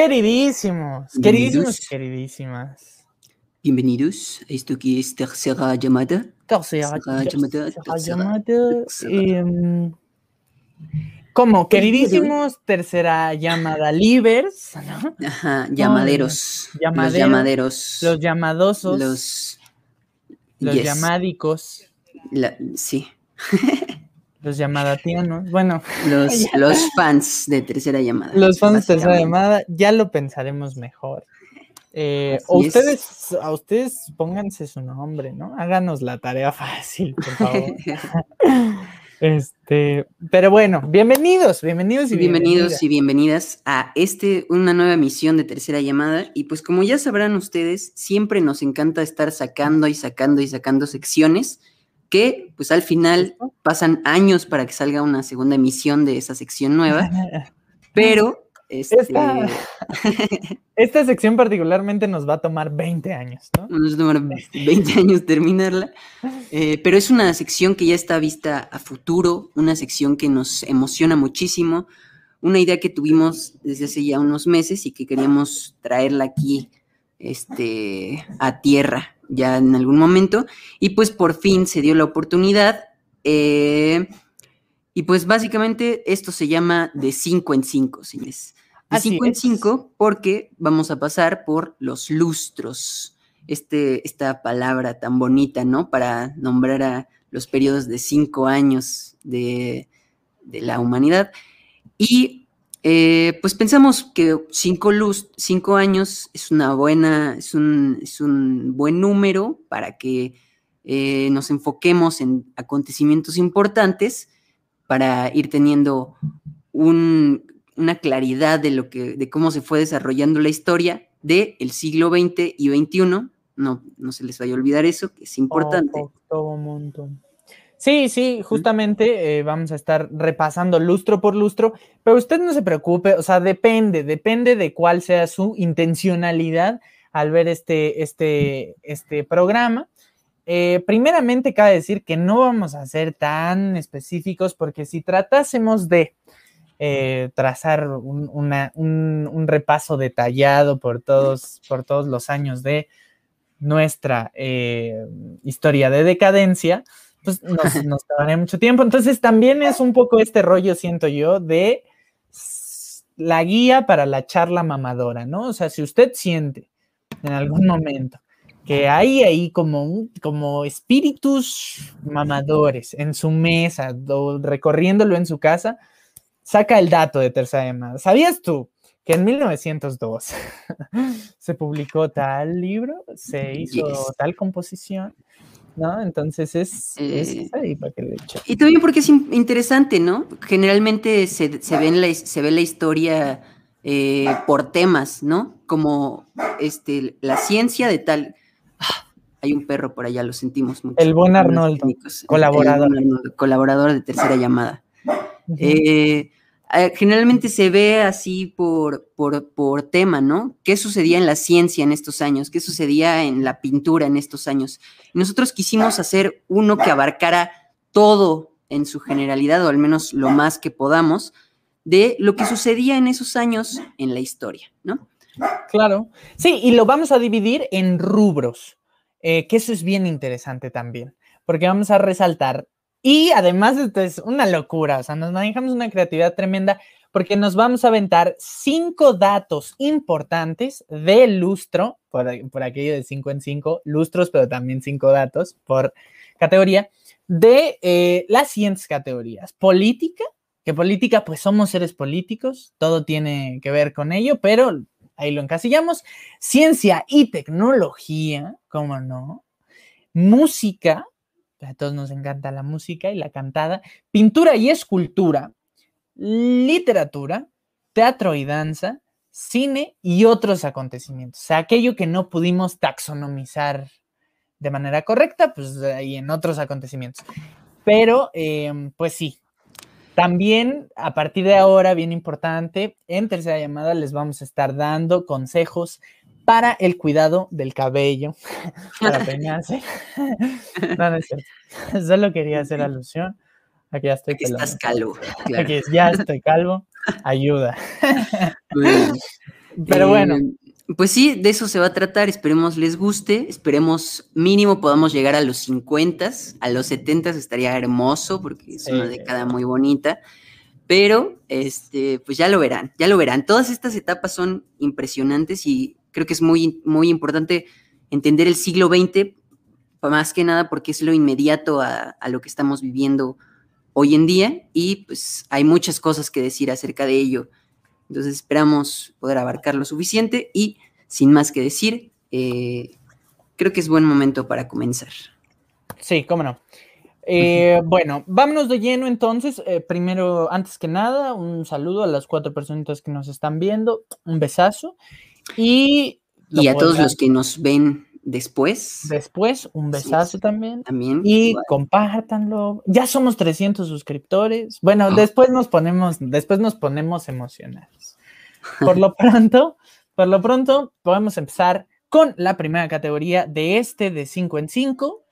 Queridísimos, queridísimos, queridísimas. Bienvenidos a esto que es Tercera Llamada. Tercera, Tercera llamada, tercera tercera, llamada, tercera. em, ¿Cómo? Queridísimos, tercera llamada livers, ¿no? Ajá, llamaderos. Los Llamaderos, llamaderos. Los llamadosos, los, Los. yes. La- sí. los llamadatianos. Bueno, Los, los fans de tercera llamada. los fans de tercera llamada ya lo pensaremos mejor. Eh, es. ustedes, a ustedes pónganse su nombre, ¿no? Háganos la tarea fácil, por favor. Este, pero bueno, bienvenidos, bienvenidos y Bienvenidos y bienvenidas a este, una nueva emisión de Tercera Llamada. Y pues como ya sabrán ustedes, siempre nos encanta estar sacando y sacando y sacando secciones que pues al final pasan años para que salga una segunda emisión de esa sección nueva. Pero este, Esta- Esta sección particularmente nos va a tomar 20 años, ¿no? nos demora 20 años terminarla. Eh, pero es una sección que ya está vista a futuro, una sección que nos emociona muchísimo, una idea que tuvimos desde hace ya unos meses y que queríamos traerla aquí este, a tierra ya en algún momento. Y pues por fin se dio la oportunidad. eh, y pues básicamente esto se llama de 5 en 5, señores. De Así 5 en es. 5 porque vamos a pasar por los lustros este, esta palabra tan bonita, ¿no? Para nombrar a los periodos de cinco años de, de la humanidad. Y eh, pues pensamos que cinco, lus- cinco años es una buena, es un, es un buen número para que eh, nos enfoquemos en acontecimientos importantes para ir teniendo un- una claridad de lo que, de cómo se fue desarrollando la historia del siglo XX y XXI. No, no se les vaya a olvidar eso, que es importante. Ojo, todo un montón. Sí, sí, justamente eh, vamos a estar repasando lustro por lustro, pero usted no se preocupe, o sea, depende, depende de cuál sea su intencionalidad al ver este, este, este programa. Eh, primeramente, cabe decir que no vamos a ser tan específicos porque si tratásemos de eh, trazar un, una- un- un repaso detallado por todos, por todos los años de nuestra historia de decadencia, pues nos, nos tomaría mucho tiempo. Entonces también es un poco este rollo, siento yo, de la guía para la charla mamadora, ¿no? O sea, si usted siente en algún momento que hay ahí como, como espíritus mamadores en su mesa, o recorriéndolo en su casa, saca el dato de tercera llamada. ¿Sabías tú que en 1902 se publicó tal libro, se hizo Yes. tal composición? ¿No? Entonces es, es Eh, ahí para que le eche. Y también porque es in- interesante, ¿no? Generalmente se, se ve, en la, se ve la historia eh, por temas, ¿no? Como este, la ciencia de tal. Ah, hay un perro por allá, lo sentimos mucho. El buen Arnoldo, técnicos. El- el colaborador. buen Arnoldo, colaborador de tercera llamada. Eh, eh, generalmente se ve así por, por, por tema, ¿no? ¿Qué sucedía en la ciencia en estos años? ¿Qué sucedía en la pintura en estos años? Nosotros quisimos hacer uno que abarcara todo en su generalidad, o al menos lo más que podamos, de lo que sucedía en esos años en la historia, ¿no? Claro. Sí, y lo vamos a dividir en rubros, eh, que eso es bien interesante también, porque vamos a resaltar. Y además esto es una locura, o sea, nos manejamos una creatividad tremenda porque nos vamos a aventar cinco datos importantes de lustro, por, por aquello de cinco en cinco, lustros, pero también cinco datos por categoría, de eh, las siguientes categorías. Política, que política, pues somos seres políticos, todo tiene que ver con ello, pero ahí lo encasillamos. Ciencia y tecnología, ¿cómo no? Música, a todos nos encanta la música y la cantada. Pintura y escultura, literatura, teatro y danza, cine y otros acontecimientos. O sea, aquello que no pudimos taxonomizar de manera correcta, pues ahí en otros acontecimientos. Pero, em, pues sí, también a partir de ahora, bien importante, en tercera llamada les vamos a estar dando consejos para el cuidado del cabello, para peinarse. no, no es cierto. Solo quería hacer alusión. Aquí ya estoy Aquí estás calvo. claro. Aquí ya estoy calvo. Ayuda. Pero bueno. Eh, pues sí, de eso se va a tratar. Esperemos les guste. Esperemos mínimo podamos llegar a los 50. A los 70 estaría hermoso porque es una década muy bonita. Pero, este, pues ya lo verán, ya lo verán. Todas estas etapas son impresionantes y creo que es muy, muy importante entender el siglo XX, más que nada porque es lo inmediato a, a lo que estamos viviendo hoy en día y pues hay muchas cosas que decir acerca de ello. Entonces esperamos poder abarcar lo suficiente y sin más que decir, eh, creo que es buen momento para comenzar. Sí, cómo no. Eh, bueno, vámonos de lleno entonces. Eh, primero, antes que nada, un saludo a las cuatro personitas que nos están viendo, un besazo. Y, a todos los que nos ven después, después, un besazo es. también. también. Y igual. compártanlo. Ya somos 300 suscriptores. Bueno, Ah. después nos ponemos, después nos ponemos emocionales. Por lo pronto, por lo pronto, podemos empezar con la primera categoría de este de 5 en 5,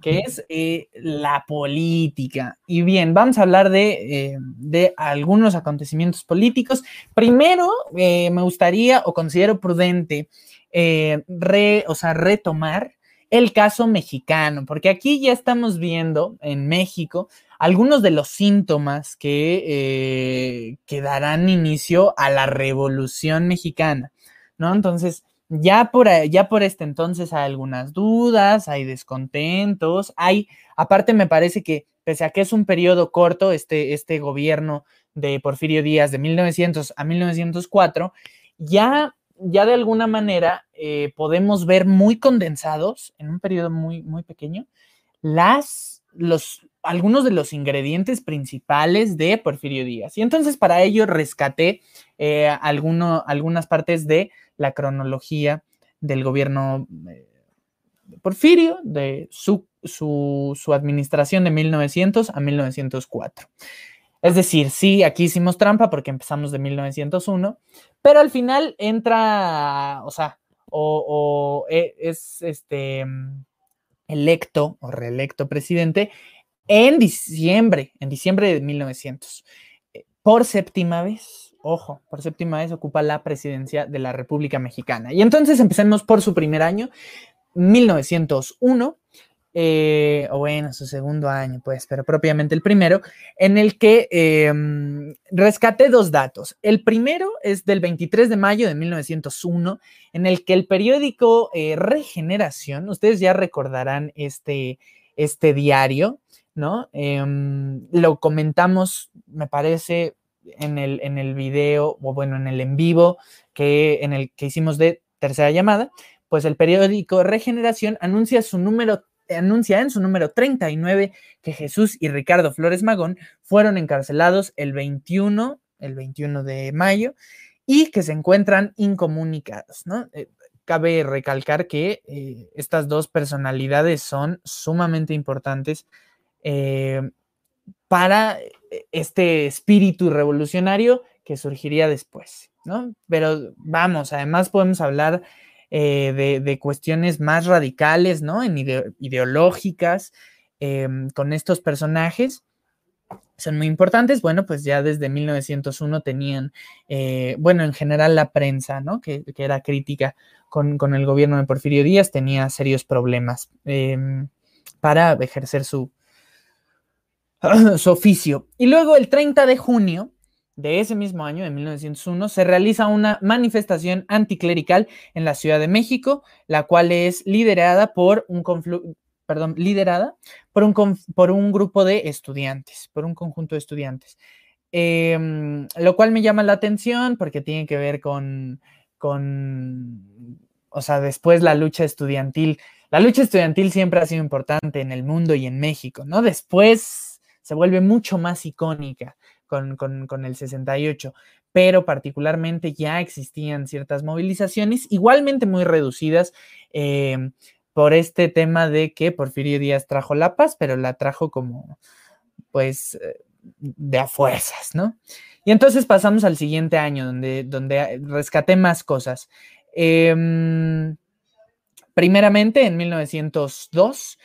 que es eh, la política. Y bien, vamos a hablar de, eh, de algunos acontecimientos políticos. Primero, eh, me gustaría o considero prudente re- o sea, retomar el caso mexicano, porque aquí ya estamos viendo en México algunos de los síntomas que, que darán inicio a la revolución mexicana, ¿no? Entonces, ya por, ahí- ya por este entonces hay algunas dudas, hay descontentos, hay, aparte me parece que pese a que es un periodo corto, este, este gobierno de Porfirio Díaz de 1900 a 1904, ya ya de alguna manera eh, podemos ver muy condensados en un periodo muy, muy pequeño las, los, algunos de los ingredientes principales de Porfirio Díaz. Y entonces para ello rescaté eh, algunas partes de la cronología del gobierno eh, de Porfirio, de su, su, administración de 1900 a 1904. Es decir, sí, aquí hicimos trampa porque empezamos de 1901, pero al final entra, o sea, o, o e- es este electo o reelecto presidente en diciembre, en diciembre de 1900, eh, por séptima vez. Ojo, por séptima vez ocupa la presidencia de la República Mexicana. Y entonces empecemos por su primer año, 1901, eh, o bueno, su segundo año, pues, pero propiamente el primero, en el que eh, rescaté dos datos. El primero es del 23 de mayo de 1901, en el que el periódico eh, Regeneración, ustedes ya recordarán este, este diario, ¿no? Em, lo comentamos, me parece, en el, en el video, o bueno, en el en vivo que, en el que hicimos de tercera llamada, pues el periódico Regeneración anuncia su número anuncia en su número 39 que Jesús y Ricardo Flores Magón fueron encarcelados el 21, el 21 de mayo y que se encuentran incomunicados, ¿no? Eh, cabe recalcar que eh, estas dos personalidades son sumamente importantes eh, para este espíritu revolucionario que surgiría después, ¿no? Pero vamos, además podemos hablar eh, de, cuestiones más radicales, ¿no? En ide ideológicas eh, con estos personajes. Son muy importantes. Bueno, pues ya desde 1901 tenían, eh, bueno, en general la prensa, ¿no? Que, era crítica con, el gobierno de Porfirio Díaz, tenía serios problemas eh, para ejercer su, su oficio. Y luego el 30 de junio de ese mismo año, de 1901, se realiza una manifestación anticlerical en la Ciudad de México, la cual es liderada por un perdón, liderada por un, por un grupo de estudiantes, por un conjunto de estudiantes. Eh, lo cual me llama la atención porque tiene que ver con, con, o sea, después la lucha estudiantil. La lucha estudiantil siempre ha sido importante en el mundo y en México, ¿no? Después se vuelve mucho más icónica con, con, con el 68. pero particularmente ya existían ciertas movilizaciones, igualmente muy reducidas. Eh, por este tema de que Porfirio Díaz trajo la paz, pero la trajo como, pues, eh, de a fuerzas, ¿no? Y entonces pasamos al siguiente año, donde, donde rescaté más cosas. Em, primeramente, en 1902,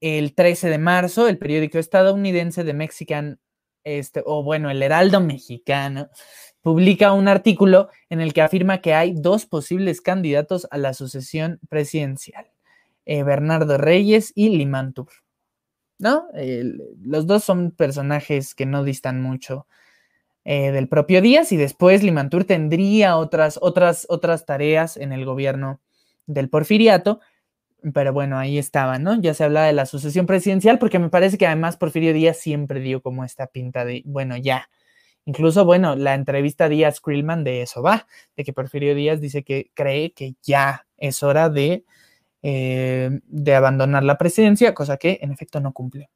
el 13 de marzo, el periódico estadounidense de Mexican, este, o bueno, el Heraldo Mexicano, publica un artículo en el que afirma que hay dos posibles candidatos a la sucesión presidencial. Eh, Bernardo Reyes y Limantur. ¿No? los dos son personajes que no distan mucho eh, del propio Díaz y después Limantur tendría otras, otras, otras tareas en el gobierno del Porfiriato, pero bueno, ahí estaba, ¿no? Ya se habla de la sucesión presidencial porque me parece que además Porfirio Díaz siempre dio como esta pinta de, bueno, ya. Incluso, bueno, la entrevista Díaz Krillman de eso va, de que Porfirio Díaz dice que cree que ya es hora de eh, de abandonar la presidencia, cosa que en efecto no cumple.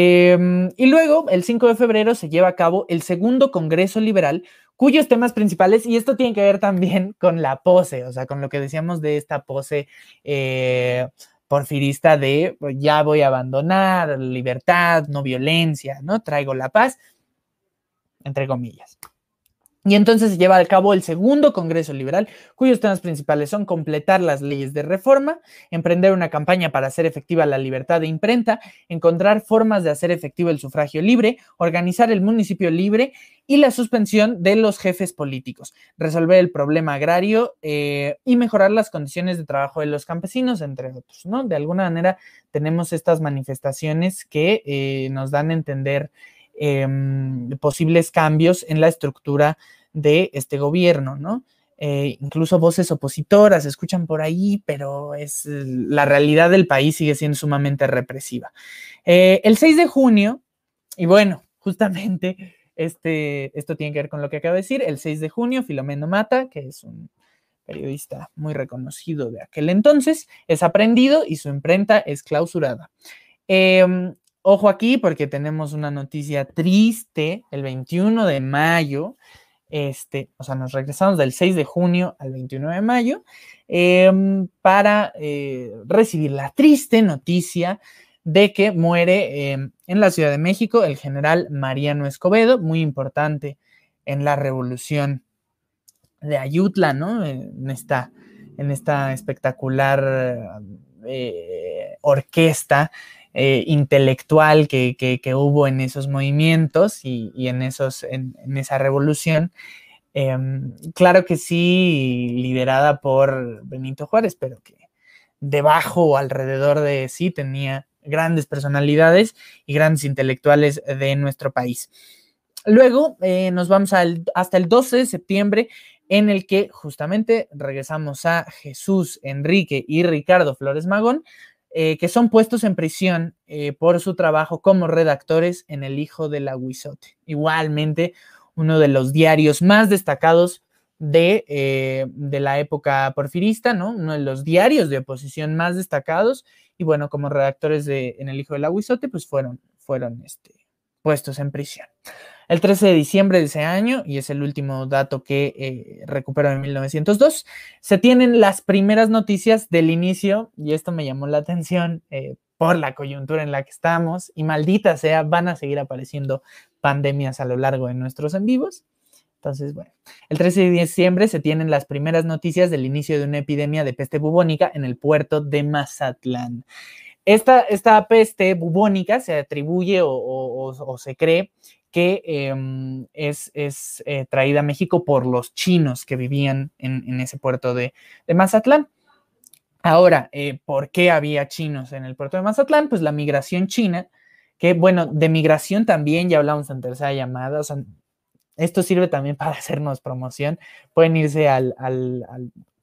Em, y luego, el 5 de febrero, se lleva a cabo el segundo Congreso Liberal, cuyos temas principales, y esto tiene que ver también con la pose, o sea, con lo que decíamos de esta pose eh, porfirista de pues, ya voy a abandonar, libertad, no violencia, ¿no? Traigo la paz, entre comillas. Y entonces se lleva a cabo el segundo Congreso Liberal, cuyos temas principales son completar las leyes de reforma, emprender una campaña para hacer efectiva la libertad de imprenta, encontrar formas de hacer efectivo el sufragio libre, organizar el municipio libre y la suspensión de los jefes políticos, resolver el problema agrario eh, y mejorar las condiciones de trabajo de los campesinos, entre otros. ¿no? De alguna manera tenemos estas manifestaciones que eh, nos dan a entender em, posibles cambios en la estructura de este gobierno, ¿no? Eh, incluso voces opositoras escuchan por ahí, pero es la realidad del país sigue siendo sumamente represiva. Eh, el 6 de junio, y bueno, justamente este, esto tiene que ver con lo que acabo de decir, el 6 de junio, Filomeno Mata, que es un periodista muy reconocido de aquel entonces, es aprendido y su imprenta es clausurada. Em, ojo aquí porque tenemos una noticia triste, el 21 de mayo, este, o sea, nos regresamos del 6 de junio al 29 de mayo em, para eh, recibir la triste noticia de que muere em, en la Ciudad de México el general Mariano Escobedo, muy importante en la revolución de Ayutla, ¿no? En esta, en esta espectacular eh, orquesta eh, intelectual que, hubo en esos movimientos y, en, esos, en, esa revolución. Em, claro que sí, liderada por Benito Juárez, pero que debajo o alrededor de sí tenía grandes personalidades y grandes intelectuales de nuestro país. Luego eh, nos vamos hasta el 12 de septiembre, en el que justamente regresamos a Jesús, Enrique y Ricardo Flores Magón, eh, que son puestos en prisión eh, por su trabajo como redactores en El Hijo del Aguizote. Igualmente, uno de los diarios más destacados de, eh, de, la época porfirista, ¿no? Uno de los diarios de oposición más destacados. Y bueno, como redactores de En El Hijo del Aguizote, pues fueron, fueron este, puestos en prisión. El 13 de diciembre de ese año, y es el último dato que eh, recupero en 1902, se tienen las primeras noticias del inicio, y esto me llamó la atención eh, por la coyuntura en la que estamos, y maldita sea, van a seguir apareciendo pandemias a lo largo de nuestros en vivos. Entonces, bueno, el 13 de diciembre se tienen las primeras noticias del inicio de una epidemia de peste bubónica en el puerto de Mazatlán. Esta, esta peste bubónica se atribuye o se cree que em, es, eh, traída a México por los chinos que vivían en, ese puerto de, Mazatlán. Ahora, eh, ¿por qué había chinos en el puerto de Mazatlán? Pues la migración china, que bueno, de migración también ya hablamos en tercera llamada, o sea, esto sirve también para hacernos promoción. Pueden irse al,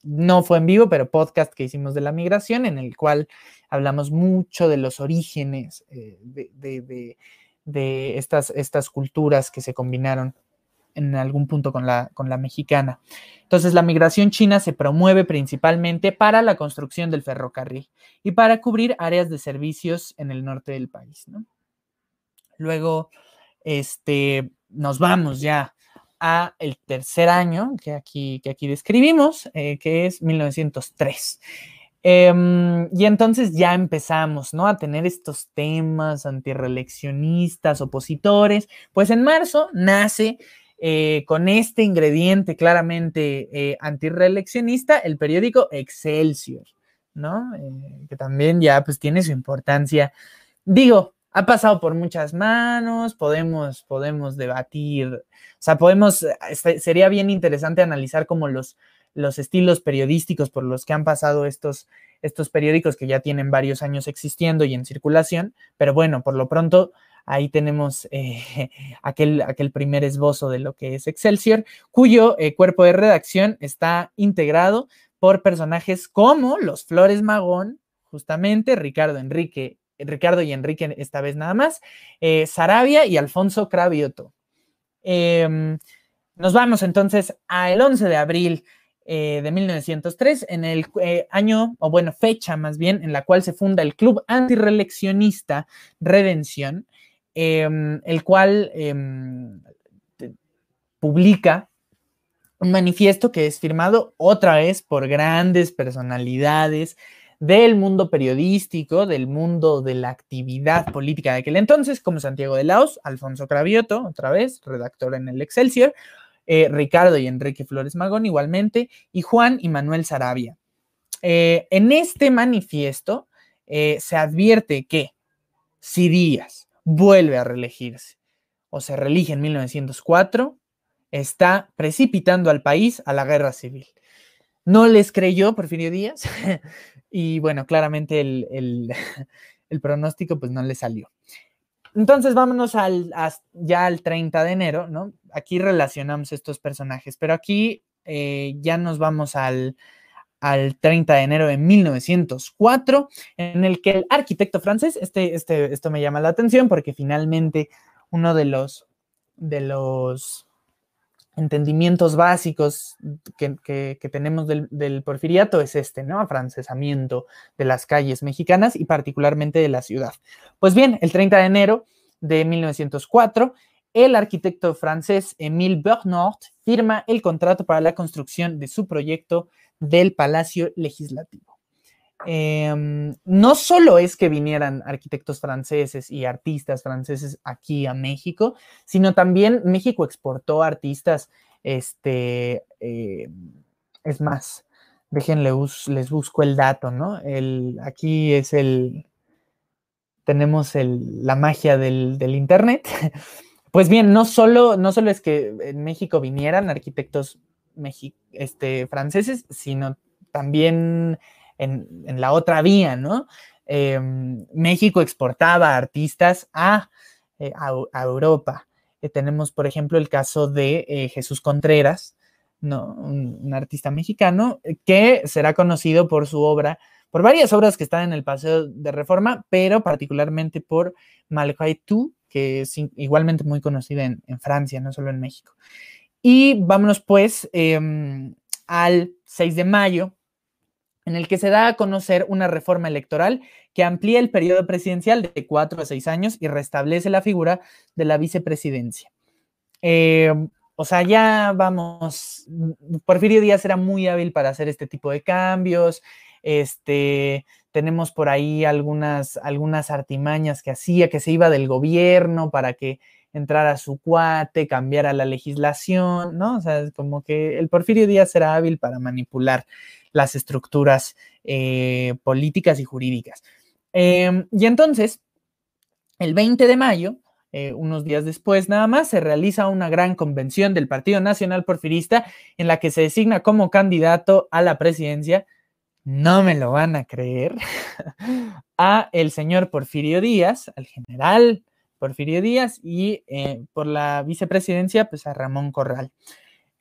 no fue en vivo, pero podcast que hicimos de la migración, en el cual hablamos mucho de los orígenes eh, de de estas, estas culturas que se combinaron en algún punto con la, con la mexicana. Entonces, la migración china se promueve principalmente para la construcción del ferrocarril y para cubrir áreas de servicios en el norte del país. Luego, este, nos vamos ya a el tercer año que aquí, que aquí describimos, eh, que es 1903. Em, y entonces ya empezamos, ¿no? A tener estos temas antirreeleccionistas, opositores. Pues en marzo nace eh, con este ingrediente claramente eh, antirreeleccionista el periódico Excelsior, ¿no? Que también ya pues tiene su importancia. Digo, ha pasado por muchas manos, podemos, podemos debatir, o sea, podemos, este, sería bien interesante analizar como los los estilos periodísticos por los que han pasado estos, estos periódicos que ya tienen varios años existiendo y en circulación, pero bueno, por lo pronto ahí tenemos eh, aquel, aquel primer esbozo de lo que es Excelsior, cuyo eh, cuerpo de redacción está integrado por personajes como los Flores Magón, justamente Ricardo Enrique, Ricardo y Enrique esta vez nada más, eh, Sarabia y Alfonso Cravioto. Em, nos vamos entonces al 11 de abril eh, de 1903, en el eh, año, o bueno, fecha más bien, en la cual se funda el Club Antireleccionista Redención, em, el cual em, publica un manifiesto que es firmado otra vez por grandes personalidades del mundo periodístico, del mundo de la actividad política de aquel entonces, como Santiago de Laos, Alfonso Cravioto, otra vez, redactor en el Excelsior, eh, Ricardo y Enrique Flores Magón igualmente, y Juan y Manuel Sarabia. Eh, en este manifiesto eh, se advierte que si Díaz vuelve a reelegirse o se reelige en 1904, está precipitando al país a la guerra civil. No les creyó Porfirio Díaz y bueno, claramente el, el pronóstico pues no le salió. Entonces vámonos al, ya al 30 de enero, ¿no? Aquí relacionamos estos personajes, pero aquí eh, ya nos vamos al, al 30 de enero de 1904, en el que el arquitecto francés, este, este, esto me llama la atención porque finalmente uno de los, de los entendimientos básicos que, tenemos del, porfiriato es este, ¿no? Afrancesamiento de las calles mexicanas y particularmente de la ciudad. Pues bien, el 30 de enero de 1904, el arquitecto francés Émile Bernard firma el contrato para la construcción de su proyecto del Palacio Legislativo. Em, no solo es que vinieran arquitectos franceses y artistas franceses aquí a México, sino también México exportó artistas, este, eh, es más, déjenle, les busco el dato, ¿no? El, aquí es el, tenemos la magia del, Internet. Pues bien, no solo, no solo es que en México vinieran arquitectos este, franceses, sino también en, la otra vía, ¿no? Em, México exportaba artistas a, eh, Europa. Eh, tenemos, por ejemplo, el caso de eh, Jesús Contreras, ¿no? un, artista mexicano que será conocido por su obra, por varias obras que están en el Paseo de Reforma, pero particularmente por Malgré Tout, que es igualmente muy conocida en, Francia, no solo en México. Y vámonos pues em, al 6 de mayo en el que se da a conocer una reforma electoral que amplía el periodo presidencial de cuatro a seis años y restablece la figura de la vicepresidencia. Eh, o sea, ya vamos, Porfirio Díaz era muy hábil para hacer este tipo de cambios. Este, tenemos por ahí algunas, algunas artimañas que hacía, que se iba del gobierno para que entrara su cuate, cambiara la legislación, ¿no? O sea, como que el Porfirio Díaz era hábil para manipular las estructuras eh, políticas y jurídicas. Em, y entonces, el 20 de mayo, eh, unos días después nada más, se realiza una gran convención del Partido Nacional Porfirista en la que se designa como candidato a la presidencia, no me lo van a creer, a el señor Porfirio Díaz, al general Porfirio Díaz, y eh, por la vicepresidencia, pues a Ramón Corral.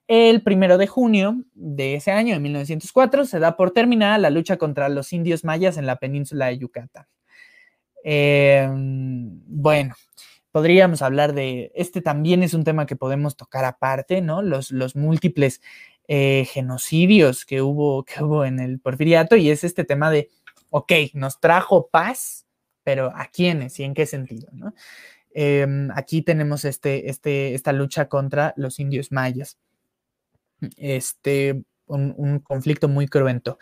El primero de junio de ese año, de 1904, se da por terminada la lucha contra los indios mayas en la península de Yucatán. Em, bueno, podríamos hablar de, este también es un tema que podemos tocar aparte, ¿no? Los, múltiples eh, genocidios que hubo, que hubo en el porfiriato y es este tema de, ok, nos trajo paz, pero ¿a quiénes y en qué sentido, ¿no? Em, aquí tenemos este, este, esta lucha contra los indios mayas. Este, un, conflicto muy cruento.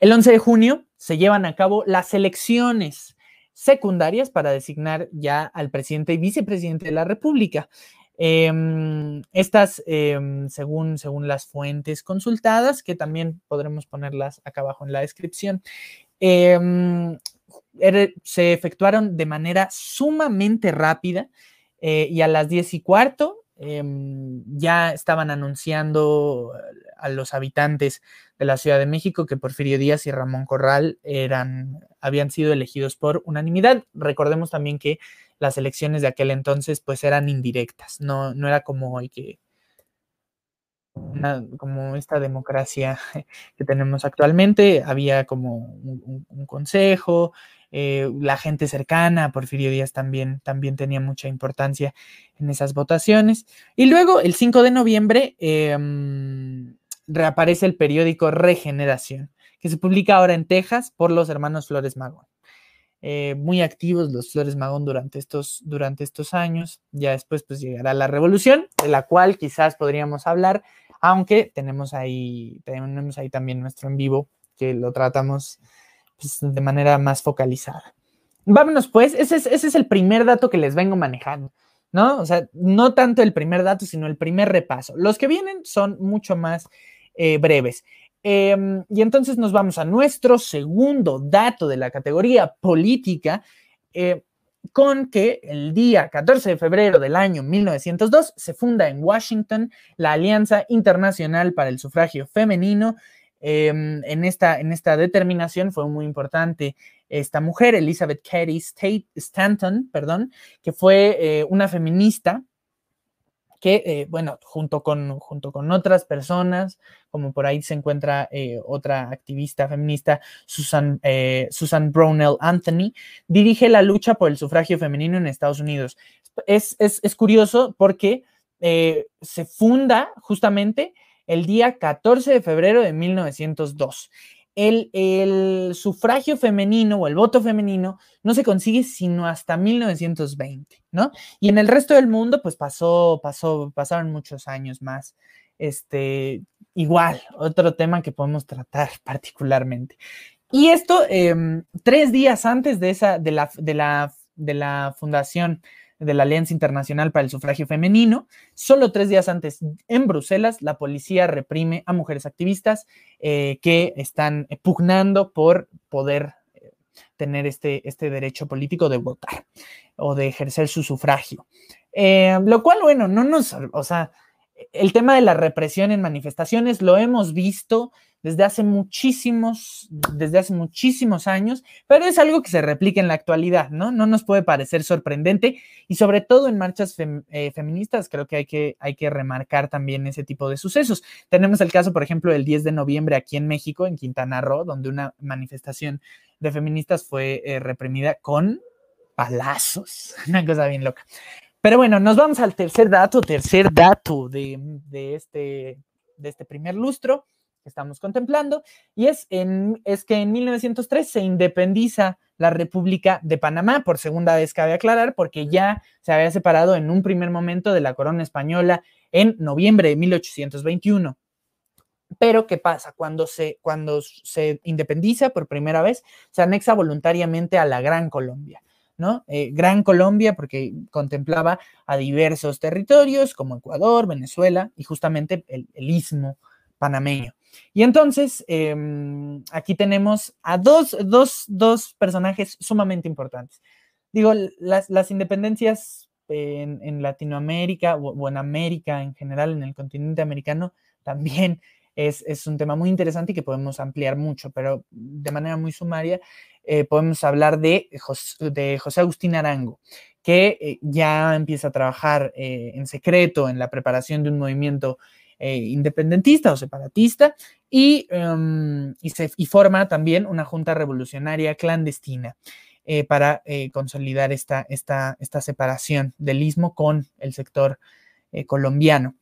El 11 de junio se llevan a cabo las elecciones secundarias para designar ya al presidente y vicepresidente de la República. Em, estas, em, según, según las fuentes consultadas, que también podremos ponerlas acá abajo en la descripción, em, se efectuaron de manera sumamente rápida eh, y a las 10 y cuarto ya estaban anunciando a los habitantes de la Ciudad de México que Porfirio Díaz y Ramón Corral eran, habían sido elegidos por unanimidad. Recordemos también que las elecciones de aquel entonces pues eran indirectas, no, no era como hoy que como esta democracia que tenemos actualmente, había como un, consejo, eh, la gente cercana, Porfirio Díaz también, también tenía mucha importancia en esas votaciones. Y luego, el 5 de noviembre, em, reaparece el periódico Regeneración, que se publica ahora en Texas por los hermanos Flores Magón. Eh, muy activos los Flores Magón durante estos, durante estos años. Ya después pues llegará la revolución, de la cual quizás podríamos hablar, aunque tenemos ahí, tenemos ahí también nuestro en vivo, que lo tratamos pues, de manera más focalizada. Vámonos pues, ese es, ese es el primer dato que les vengo manejando. ¿no? O sea, no tanto el primer dato, sino el primer repaso. Los que vienen son mucho más eh, breves. Em, y entonces nos vamos a nuestro segundo dato de la categoría política, eh, con que el día 14 de febrero del año 1902 se funda en Washington la Alianza Internacional para el Sufragio Femenino. Em, en, esta, en esta determinación fue muy importante esta mujer, Elizabeth Cady Stanton, perdón, que fue eh, una feminista que, eh, bueno, junto con, junto con otras personas, como por ahí se encuentra eh, otra activista feminista, Susan, eh, Susan Brownell Anthony, dirige la lucha por el sufragio femenino en Estados Unidos. Es, es curioso porque se funda justamente el día 14 de febrero de 1902 el, sufragio femenino o el voto femenino no se consigue sino hasta 1920, ¿no? Y en el resto del mundo, pues pasó, pasó, pasaron muchos años más. Este, igual, otro tema que podemos tratar particularmente. Y esto, em, tres días antes de esa, de la, de la, de la fundación de la Alianza Internacional para el Sufragio Femenino. Solo tres días antes, en Bruselas, la policía reprime a mujeres activistas eh, que están pugnando por poder eh, tener este, este derecho político de votar o de ejercer su sufragio. Eh, lo cual, bueno, no nos, o sea, el tema de la represión en manifestaciones lo hemos visto desde hace muchísimos, desde hace muchísimos años, pero es algo que se replica en la actualidad, ¿no? No nos puede parecer sorprendente y sobre todo en marchas eh, feministas creo que hay, que hay que remarcar también ese tipo de sucesos. Tenemos el caso, por ejemplo, del 10 de noviembre aquí en México, en Quintana Roo, donde una manifestación de feministas fue eh, reprimida con palazos, una cosa bien loca. Pero bueno, nos vamos al tercer dato, tercer dato de, de, este, de este primer lustro que estamos contemplando, y es, es que en 1903 se independiza la República de Panamá, por segunda vez cabe aclarar, porque ya se había separado en un primer momento de la corona española en noviembre de 1821. Pero, ¿qué pasa? Cuando se, cuando se independiza por primera vez, se anexa voluntariamente a la Gran Colombia. ¿no? Eh, Gran Colombia, porque contemplaba a diversos territorios como Ecuador, Venezuela y justamente el istmo panameño. Y entonces, em, aquí tenemos a dos, personajes sumamente importantes. Digo, las, independencias en, Latinoamérica o, en América en general, en el continente americano, también es, un tema muy interesante y que podemos ampliar mucho, pero de manera muy sumaria eh, podemos hablar de, de José Agustín Arango, que eh, ya empieza a trabajar eh, en secreto en la preparación de un movimiento eh, independentista o separatista y, em, y, forma también una junta revolucionaria clandestina eh, para eh, consolidar esta, esta, esta, separación del istmo con el sector colombiano.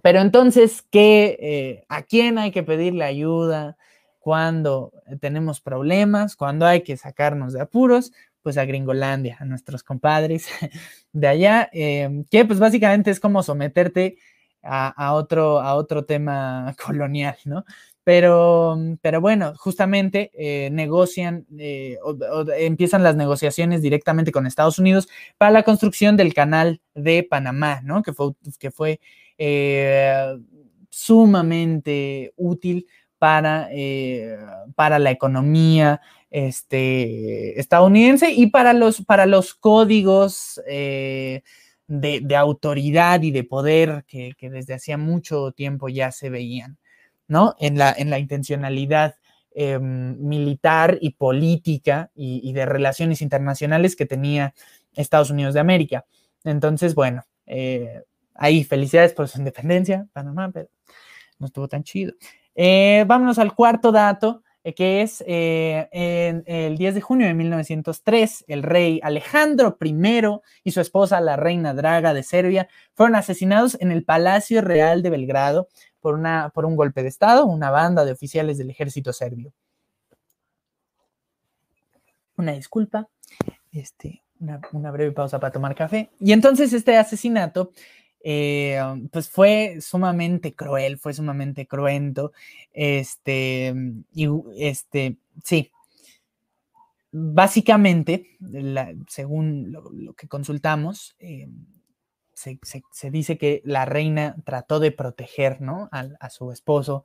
Pero entonces, ¿qué, ¿a quién hay que pedirle ayuda cuando tenemos problemas, cuando hay que sacarnos de apuros? pues a Gringolandia, a nuestros compadres de allá, que pues básicamente es como someterte a, otro, a otro tema colonial, ¿no? Pero, pero bueno, justamente eh, negocian, eh, empiezan las negociaciones directamente con Estados Unidos para la construcción del canal de Panamá, ¿no? Que fue, que fue eh, sumamente útil para, para la economía este, estadounidense y para los, para los códigos de, autoridad y de poder que, que desde hacía mucho tiempo ya se veían. ¿no? En la, en la intencionalidad em, militar y política y, de relaciones internacionales que tenía Estados Unidos de América. Entonces, bueno, eh, ahí felicidades por su independencia, Panamá, pero no estuvo tan chido. Eh, vámonos al cuarto dato, que es en el 10 de junio de 1903, el rey Alejandro I y su esposa, la reina Draga de Serbia, fueron asesinados en el Palacio Real de Belgrado por, una, por un golpe de Estado, una banda de oficiales del ejército serbio. Una disculpa, este, una, breve pausa para tomar café. Y entonces este asesinato, eh, pues fue sumamente cruel, fue sumamente cruento. Este, y este, sí. Básicamente, según lo, que consultamos, eh, se, dice que la reina trató de proteger ¿no? a, su esposo,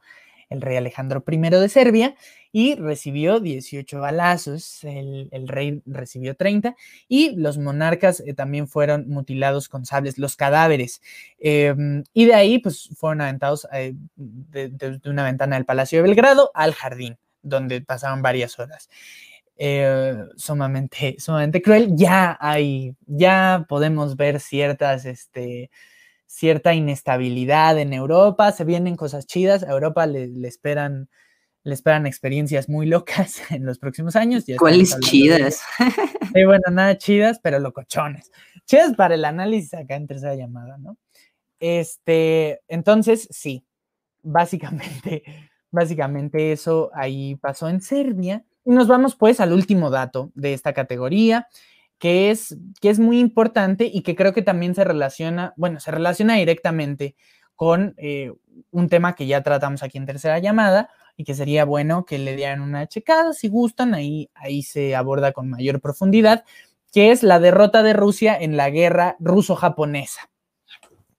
el rey Alejandro I de Serbia, y recibió 18 balazos, el, rey recibió 30, y los monarcas eh, también fueron mutilados con sables, los cadáveres. Em, y de ahí, pues, fueron aventados eh, de, una ventana del Palacio de Belgrado al jardín, donde pasaron varias horas. Eh, sumamente, sumamente cruel. Ya hay, ya podemos ver ciertas, este, cierta inestabilidad en Europa, se vienen cosas chidas, a Europa le, esperan, le esperan experiencias muy locas en los próximos años. ¿Cuáles chidas? Sí, bueno, nada chidas, pero locochones. Chidas para el análisis acá en tercera llamada, ¿no? Este, entonces, sí, básicamente, básicamente eso ahí pasó en Serbia. Y nos vamos pues al último dato de esta categoría, que es, que es muy importante y que creo que también se relaciona, bueno, se relaciona directamente con eh, un tema que ya tratamos aquí en tercera llamada y que sería bueno que le dieran una checada si gustan, ahí, ahí se aborda con mayor profundidad, que es la derrota de Rusia en la guerra ruso-japonesa.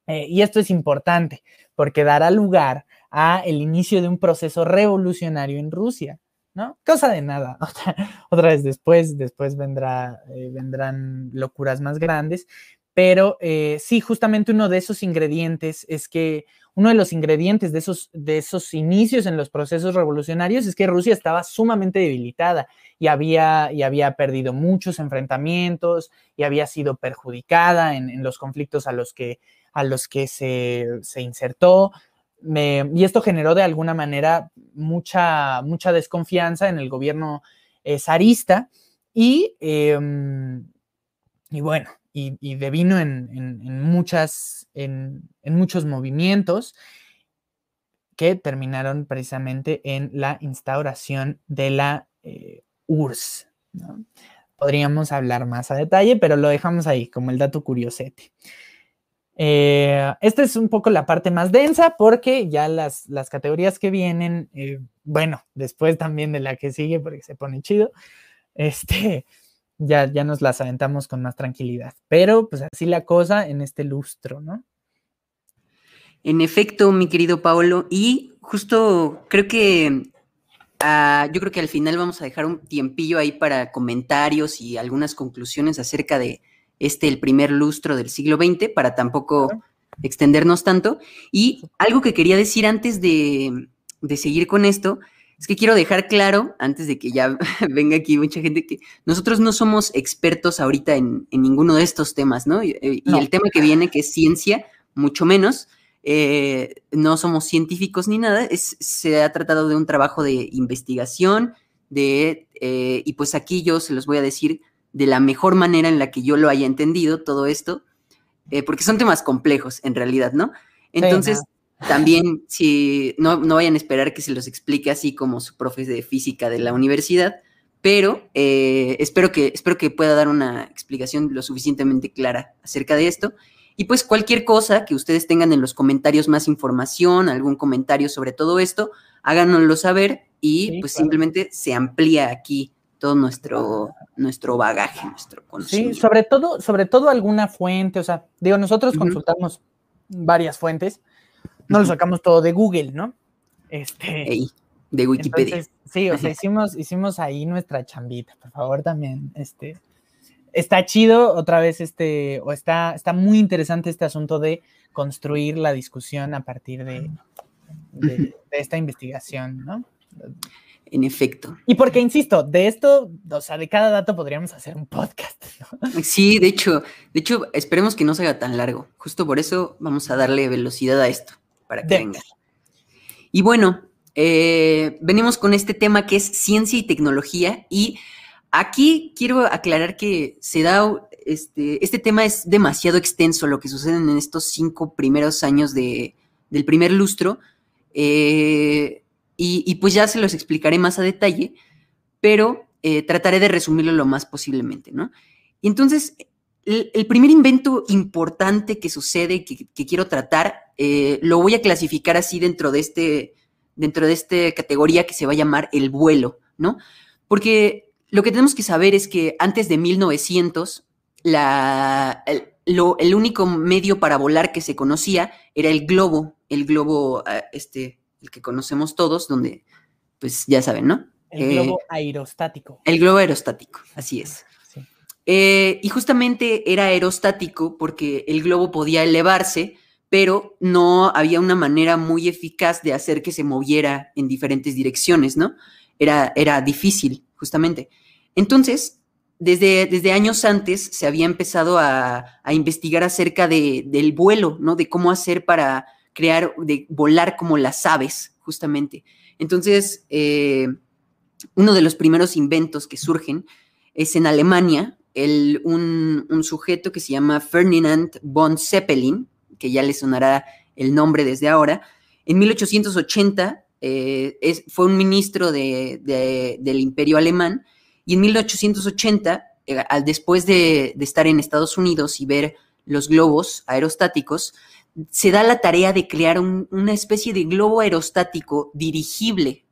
Eh, y esto es importante porque dará lugar a el inicio de un proceso revolucionario en Rusia. ¿No? Cosa de nada. Otra, vez después, después vendrá, eh, vendrán locuras más grandes. Pero eh, sí, justamente uno de esos ingredientes es que uno de los ingredientes de esos, de esos inicios en los procesos revolucionarios es que Rusia estaba sumamente debilitada y había, y había perdido muchos enfrentamientos y había sido perjudicada en, los conflictos a los que, a los que se, se insertó y esto generó de alguna manera mucha, mucha desconfianza en el gobierno eh, zarista y, em, y bueno, y, y devino en, muchas, en, muchos movimientos que terminaron precisamente en la instauración de la eh, URSS. Podríamos hablar más a detalle, pero lo dejamos ahí como el dato curiosete. Eh, esta es un poco la parte más densa porque ya las, las categorías que vienen, eh, bueno, después también de la que sigue porque se pone chido, este, ya, ya nos las aventamos con más tranquilidad. Pero pues así la cosa en este lustro, ¿no? En efecto, mi querido Paolo, y justo creo que ah, yo creo que al final vamos a dejar un tiempillo ahí para comentarios y algunas conclusiones acerca de, este el primer lustro del siglo XX, para tampoco extendernos tanto. Y algo que quería decir antes de, seguir con esto, es que quiero dejar claro, antes de que ya venga aquí mucha gente, que nosotros no somos expertos ahorita en, ninguno de estos temas, ¿no? Y, eh, el tema que viene, que es ciencia, mucho menos, eh, no somos científicos ni nada, es, se ha tratado de un trabajo de investigación, de, eh, y pues aquí yo se los voy a decir de la mejor manera en la que yo lo haya entendido todo esto, eh, porque son temas complejos en realidad, ¿no? Entonces, también si no, no vayan a esperar que se los explique así como su profe de física de la universidad, pero eh, espero, que, espero que pueda dar una explicación lo suficientemente clara acerca de esto. Y pues cualquier cosa que ustedes tengan en los comentarios más información, algún comentario sobre todo esto, háganoslo saber y pues simplemente se amplía aquí todo nuestro, nuestro bagaje, nuestro conocimiento. Sí, sobre todo, sobre todo alguna fuente, o sea, digo, nosotros consultamos varias fuentes, no lo sacamos todo de Google, ¿no? Este, de Wikipedia. sí, o sea, hicimos, hicimos ahí nuestra chambita, por favor, también, este, está chido otra vez este, o está, está muy interesante este asunto de construir la discusión a partir de, de, esta investigación, ¿no? En efecto. Y porque, insisto, de esto, o sea, de cada dato podríamos hacer un podcast. ¿no? Sí, de hecho, de hecho, esperemos que no se haga tan largo. Justo por eso vamos a darle velocidad a esto, para que venga. Y bueno, eh, venimos con este tema que es ciencia y tecnología y Aquí quiero aclarar que se da, este, este tema es demasiado extenso, lo que sucede en estos cinco primeros años de, del primer lustro, eh, y, pues ya se los explicaré más a detalle, pero eh, trataré de resumirlo lo más posiblemente, ¿no? Y entonces, el, primer invento importante que sucede, que, quiero tratar, eh, lo voy a clasificar así dentro de este, dentro de esta categoría que se va a llamar el vuelo, ¿no? Porque lo que tenemos que saber es que antes de 1900, la, el, único medio para volar que se conocía era el globo, el globo, ah, este, el que conocemos todos, donde, pues ya saben, ¿no? El globo eh, aerostático. El globo aerostático, así es. Eh, y justamente era aerostático porque el globo podía elevarse, pero no había una manera muy eficaz de hacer que se moviera en diferentes direcciones, ¿no? Era, era difícil justamente. Entonces, desde, desde años antes se había empezado a, investigar acerca de, del vuelo, ¿no? De cómo hacer para crear, de volar como las aves, justamente. Entonces, eh, uno de los primeros inventos que surgen es en Alemania, el, un, sujeto que se llama Ferdinand von Zeppelin, que ya le sonará el nombre desde ahora. En 1880 eh, es, fue un ministro del imperio alemán y en 1880, eh, al, después de, estar en Estados Unidos y ver los globos aerostáticos, se da la tarea de crear una especie de globo aerostático dirigible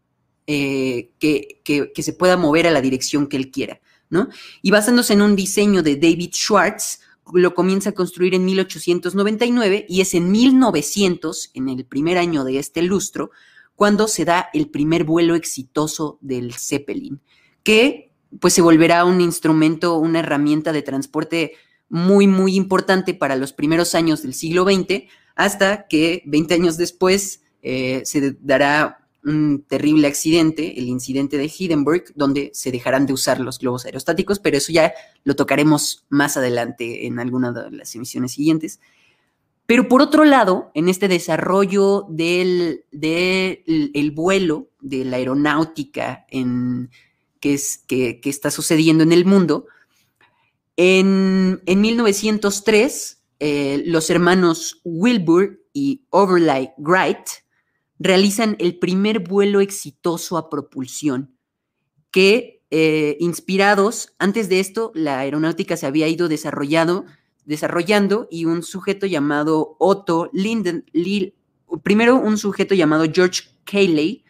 eh, que, que, se pueda mover a la dirección que él quiera, ¿no? Y basándose en un diseño de David Schwartz, lo comienza a construir en 1899 y es en 1900, en el primer año de este lustro, cuando se da el primer vuelo exitoso del Zeppelin, que pues se volverá un instrumento, una herramienta de transporte muy, muy importante para los primeros años del siglo XX, hasta que 20 años después eh, se dará un terrible accidente, el incidente de Hindenburg, donde se dejarán de usar los globos aerostáticos, pero eso ya lo tocaremos más adelante en alguna de las emisiones siguientes. Pero por otro lado, en este desarrollo del, del vuelo, de la aeronáutica, en, es, que, está sucediendo en el mundo, en, 1903, eh, los hermanos Wilbur y Overlay Wright realizan el primer vuelo exitoso a propulsión, que eh, inspirados, antes de esto, la aeronáutica se había ido desarrollando desarrollando y un sujeto llamado Otto Linden, primero un sujeto llamado George Cayley,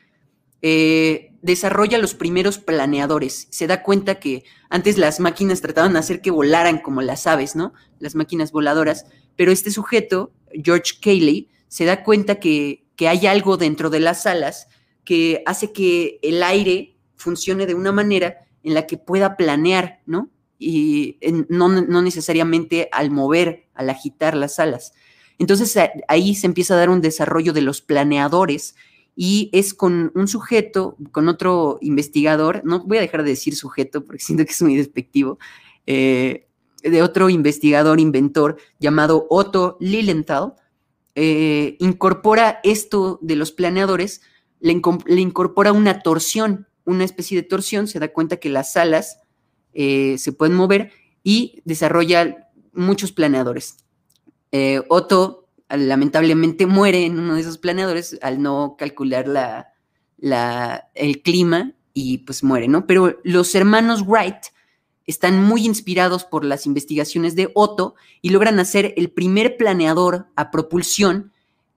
eh, desarrolla los primeros planeadores. Se da cuenta que antes las máquinas trataban de hacer que volaran como las aves, ¿no? Las máquinas voladoras. Pero este sujeto, George Cayley, se da cuenta que, que hay algo dentro de las alas que hace que el aire funcione de una manera en la que pueda planear, ¿no? y no, necesariamente al mover, al agitar las alas. Entonces ahí se empieza a dar un desarrollo de los planeadores y es con un sujeto, con otro investigador, no voy a dejar de decir sujeto porque siento que es muy despectivo, eh, de otro investigador, inventor llamado Otto Lilienthal, eh, incorpora esto de los planeadores, le, incorpora una torsión, una especie de torsión, se da cuenta que las alas eh, se pueden mover y desarrolla muchos planeadores. Otto lamentablemente muere en uno de esos planeadores al no calcular la, el clima y pues muere, ¿no? Pero los hermanos Wright están muy inspirados por las investigaciones de Otto y logran hacer el primer planeador a propulsión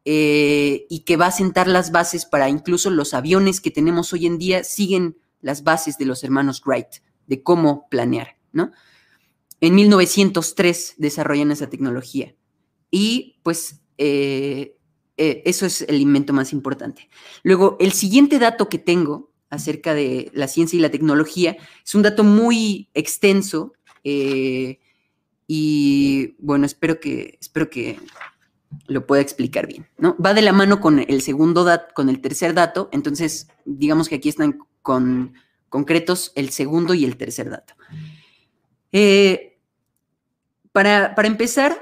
eh, y que va a sentar las bases para incluso los aviones que tenemos hoy en día siguen las bases de los hermanos Wright, de cómo planear, ¿no? En 1903 desarrollan esa tecnología y pues eh, eh, eso es el invento más importante. Luego, el siguiente dato que tengo acerca de la ciencia y la tecnología es un dato muy extenso eh, y bueno, espero que, espero que lo pueda explicar bien, ¿no? Va de la mano con el segundo dato, con el tercer dato, entonces digamos que aquí están con concretos el segundo y el tercer dato. para, para empezar,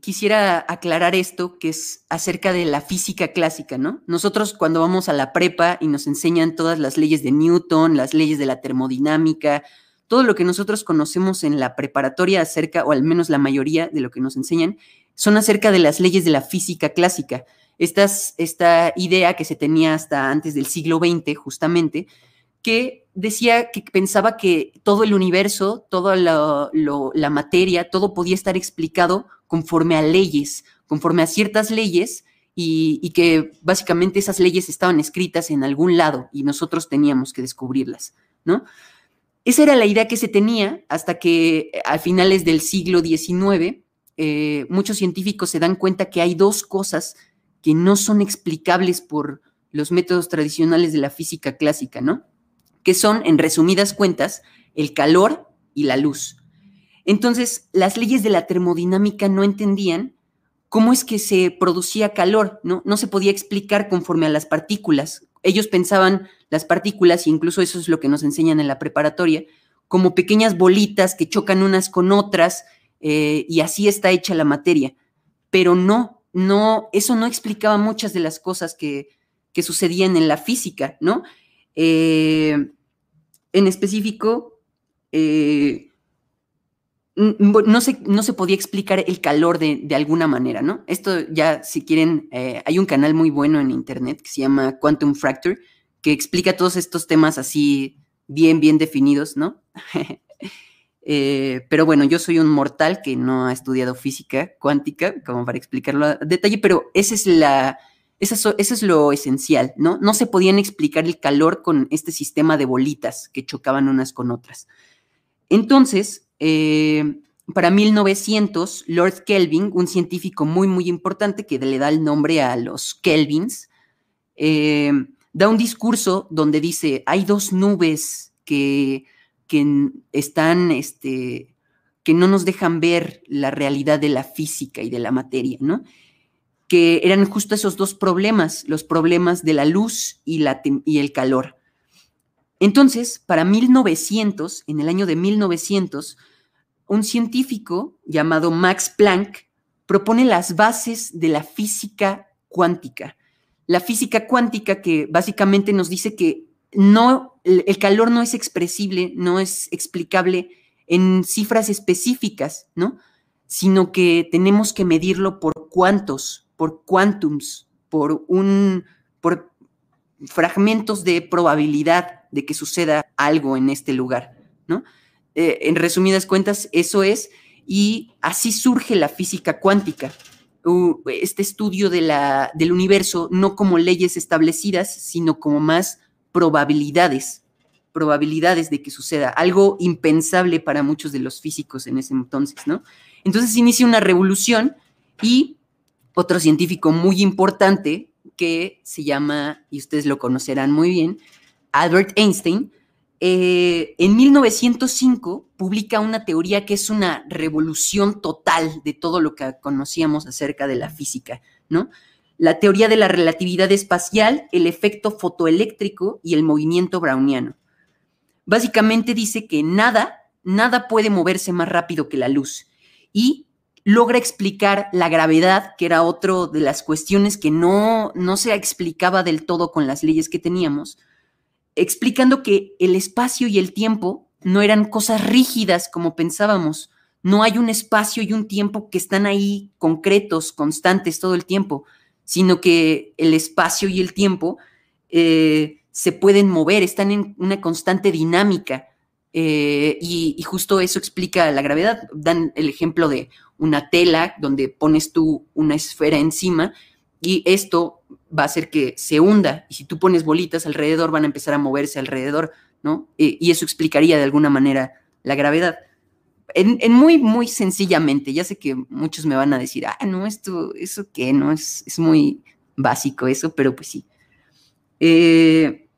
quisiera aclarar esto, que es acerca de la física clásica, ¿no? Nosotros cuando vamos a la prepa y nos enseñan todas las leyes de Newton, las leyes de la termodinámica, todo lo que nosotros conocemos en la preparatoria acerca, o al menos la mayoría de lo que nos enseñan, son acerca de las leyes de la física clásica. esta idea que se tenía hasta antes del siglo XX, justamente, que decía que pensaba que todo el universo, toda la materia, todo podía estar explicado conforme a leyes, conforme a ciertas leyes y, que básicamente esas leyes estaban escritas en algún lado y nosotros teníamos que descubrirlas, ¿no? Esa era la idea que se tenía hasta que eh, a finales del siglo XIX eh, muchos científicos se dan cuenta que hay dos cosas que no son explicables por los métodos tradicionales de la física clásica, ¿no? Que son, en resumidas cuentas, el calor y la luz. Entonces, las leyes de la termodinámica no entendían cómo es que se producía calor, ¿no? No se podía explicar conforme a las partículas. Ellos pensaban las partículas, y incluso eso es lo que nos enseñan en la preparatoria, como pequeñas bolitas que chocan unas con otras, eh, y así está hecha la materia. Pero no, no, eso no explicaba muchas de las cosas que, sucedían en la física, ¿no? Eh, en específico, eh, no se, no se podía explicar el calor de, alguna manera, ¿no? Esto ya, si quieren, eh, hay un canal muy bueno en internet que se llama Quantum Fracture, que explica todos estos temas así bien, bien definidos, ¿no? Eh, pero bueno, yo soy un mortal que no ha estudiado física cuántica, como para explicarlo a detalle, pero es la, eso, eso es lo esencial, ¿no? No se podían explicar el calor con este sistema de bolitas que chocaban unas con otras. Entonces, eh, para 1900, Lord Kelvin, un científico muy, muy importante que le da el nombre a los Kelvins, eh, da un discurso donde dice, hay dos nubes que, que están, este, que no nos dejan ver la realidad de la física y de la materia, ¿no? Que eran justo esos dos problemas, los problemas de la luz y, la, y el calor. Entonces, para 1900, en el año de 1900, un científico llamado Max Planck propone las bases de la física cuántica. La física cuántica que básicamente nos dice que no, el calor no es expresible, no es explicable en cifras específicas, ¿no? Sino que tenemos que medirlo por cuantos, por quantums, por un, por fragmentos de probabilidad de que suceda algo en este lugar, ¿no? Eh, en resumidas cuentas, eso es, y así surge la física cuántica, este estudio de la, del universo no como leyes establecidas, sino como más probabilidades, probabilidades de que suceda, algo impensable para muchos de los físicos en ese entonces, ¿no? Entonces inicia una revolución y otro científico muy importante que se llama, y ustedes lo conocerán muy bien, Albert Einstein, eh, en 1905 publica una teoría que es una revolución total de todo lo que conocíamos acerca de la física, ¿no? La teoría de la relatividad espacial, el efecto fotoeléctrico y el movimiento browniano. Básicamente dice que nada, nada puede moverse más rápido que la luz y logra explicar la gravedad, que era otra de las cuestiones que no, no se explicaba del todo con las leyes que teníamos, explicando que el espacio y el tiempo no eran cosas rígidas como pensábamos. No hay un espacio y un tiempo que están ahí concretos, constantes todo el tiempo, sino que el espacio y el tiempo eh, se pueden mover, están en una constante dinámica. Eh, y, justo eso explica la gravedad. Dan el ejemplo de una tela donde pones tú una esfera encima y esto va a hacer que se hunda. Y si tú pones bolitas alrededor, van a empezar a moverse alrededor, ¿no? Eh, y eso explicaría de alguna manera la gravedad. En, muy, muy sencillamente, ya sé que muchos me van a decir, ah, no, esto, eso qué, no, es, es muy básico eso, pero pues sí. Eh,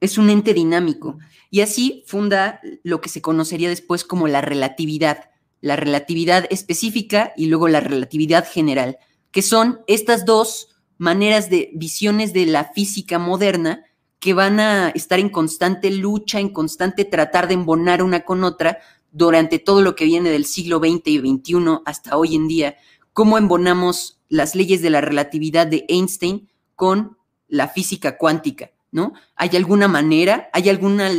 es un ente dinámico. Y así funda lo que se conocería después como la relatividad, la relatividad específica y luego la relatividad general, que son estas dos maneras de visiones de la física moderna que van a estar en constante lucha, en constante tratar de embonar una con otra durante todo lo que viene del siglo XX y XXI hasta hoy en día, cómo embonamos las leyes de la relatividad de Einstein con la física cuántica. ¿no? ¿Hay alguna manera, hay alguna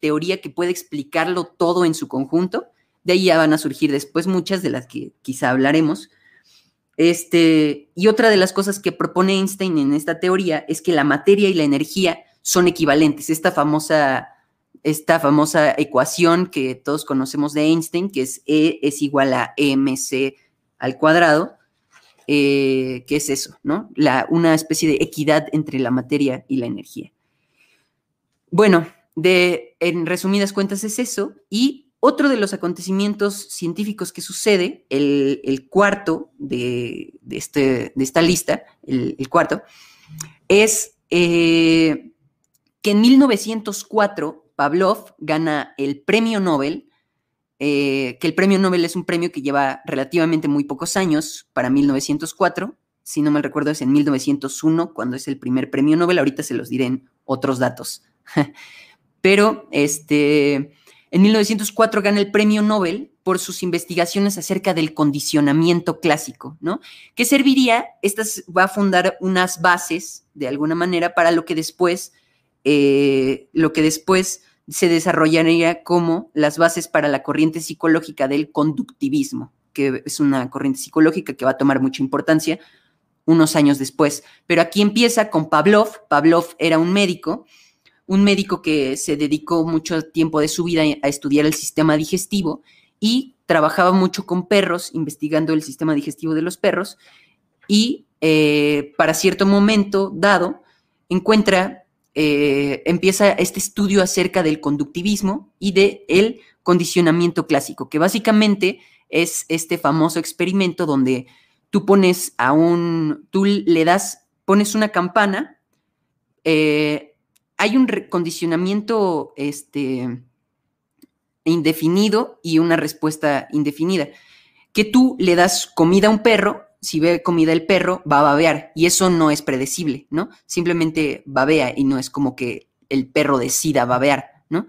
teoría que pueda explicarlo todo en su conjunto? De ahí ya van a surgir después muchas de las que quizá hablaremos. Este, y otra de las cosas que propone Einstein en esta teoría es que la materia y la energía son equivalentes. Esta famosa, esta famosa ecuación que todos conocemos de Einstein, que es E es igual a mc al cuadrado, eh, que es eso, ¿no? La, una especie de equidad entre la materia y la energía. Bueno, de, en resumidas cuentas es eso. Y otro de los acontecimientos científicos que sucede, el, cuarto de, este, de, esta lista, el, cuarto, es eh, que en 1904 Pavlov gana el premio Nobel, eh, que el premio Nobel es un premio que lleva relativamente muy pocos años para 1904. Si no me recuerdo, es en 1901 cuando es el primer premio Nobel. Ahorita se los diré en otros datos. Pero este, en 1904 gana el premio Nobel por sus investigaciones acerca del condicionamiento clásico, ¿no? Que serviría, estas va a fundar unas bases, de alguna manera, para lo que después, eh, lo que después se desarrollaría como las bases para la corriente psicológica del conductivismo, que es una corriente psicológica que va a tomar mucha importancia unos años después. Pero aquí empieza con Pavlov. Pavlov era un médico un médico que se dedicó mucho tiempo de su vida a estudiar el sistema digestivo y trabajaba mucho con perros, investigando el sistema digestivo de los perros, y eh, para cierto momento dado, encuentra, eh, empieza este estudio acerca del conductivismo y del el condicionamiento clásico, que básicamente es este famoso experimento donde tú pones a un, tú le das, pones una campana, eh, hay un condicionamiento este, indefinido y una respuesta indefinida. Que tú le das comida a un perro, si ve comida el perro, va a babear. Y eso no es predecible, ¿no? Simplemente babea y no es como que el perro decida babear, ¿no?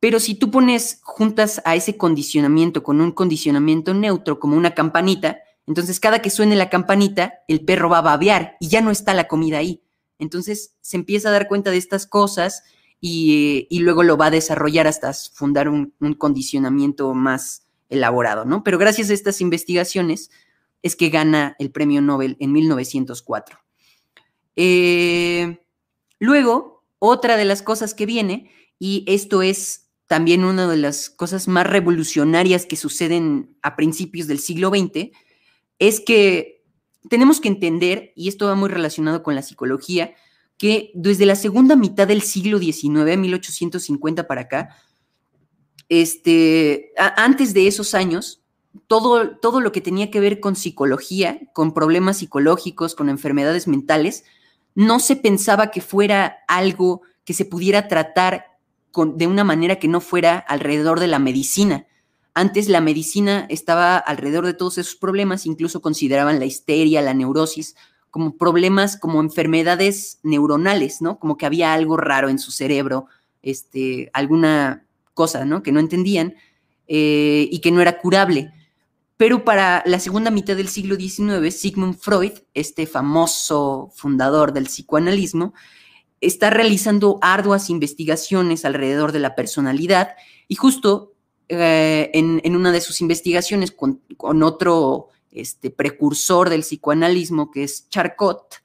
Pero si tú pones juntas a ese condicionamiento con un condicionamiento neutro, como una campanita, entonces cada que suene la campanita, el perro va a babear y ya no está la comida ahí. Entonces se empieza a dar cuenta de estas cosas y, luego lo va a desarrollar hasta fundar un, condicionamiento más elaborado, ¿no? Pero gracias a estas investigaciones es que gana el premio Nobel en 1904. Eh, luego, otra de las cosas que viene, y esto es también una de las cosas más revolucionarias que suceden a principios del siglo XX, es que tenemos que entender, y esto va muy relacionado con la psicología, que desde la segunda mitad del siglo XIX, 1850 para acá, este, antes de esos años, todo, todo lo que tenía que ver con psicología, con problemas psicológicos, con enfermedades mentales, no se pensaba que fuera algo que se pudiera tratar de una manera que no fuera alrededor de la medicina. Antes la medicina estaba alrededor de todos esos problemas, incluso consideraban la histeria, la neurosis, como problemas, como enfermedades neuronales, ¿no? Como que había algo raro en su cerebro, este, alguna cosa, ¿no? Que no entendían eh, y que no era curable. Pero para la segunda mitad del siglo XIX, Sigmund Freud, este famoso fundador del psicoanalismo, está realizando arduas investigaciones alrededor de la personalidad y justo eh, en, una de sus investigaciones con, otro este, precursor del psicoanalismo, que es Charcot,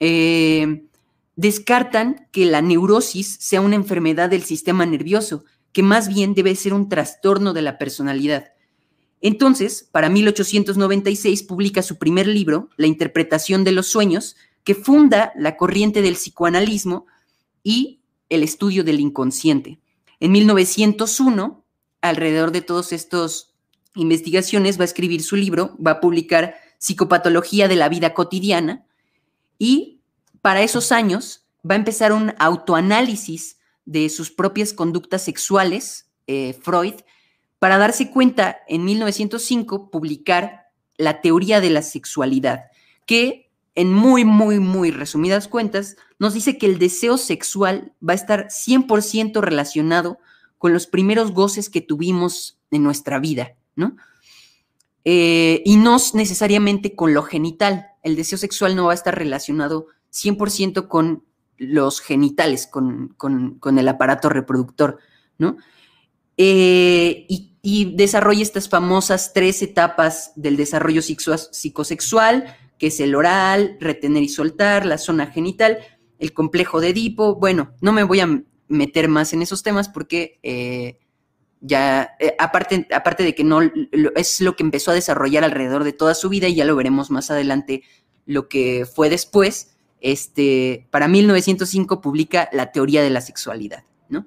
eh, descartan que la neurosis sea una enfermedad del sistema nervioso, que más bien debe ser un trastorno de la personalidad. Entonces, para 1896 publica su primer libro, La interpretación de los sueños, que funda la corriente del psicoanalismo y el estudio del inconsciente. En 1901, alrededor de todas estas investigaciones, va a escribir su libro, va a publicar Psicopatología de la vida cotidiana y para esos años va a empezar un autoanálisis de sus propias conductas sexuales, eh, Freud, para darse cuenta en 1905 publicar la teoría de la sexualidad, que en muy, muy, muy resumidas cuentas nos dice que el deseo sexual va a estar 100% relacionado con los primeros goces que tuvimos en nuestra vida, ¿no? Eh, y no necesariamente con lo genital. El deseo sexual no va a estar relacionado 100% con los genitales, con, el aparato reproductor, ¿no? Eh, y, desarrolla estas famosas tres etapas del desarrollo psicosexual, que es el oral, retener y soltar, la zona genital, el complejo de Edipo. Bueno, no me voy a meter más en esos temas porque eh, ya, eh, aparte, aparte de que no es lo que empezó a desarrollar alrededor de toda su vida y ya lo veremos más adelante lo que fue después, este, para 1905 publica La teoría de la sexualidad, ¿no?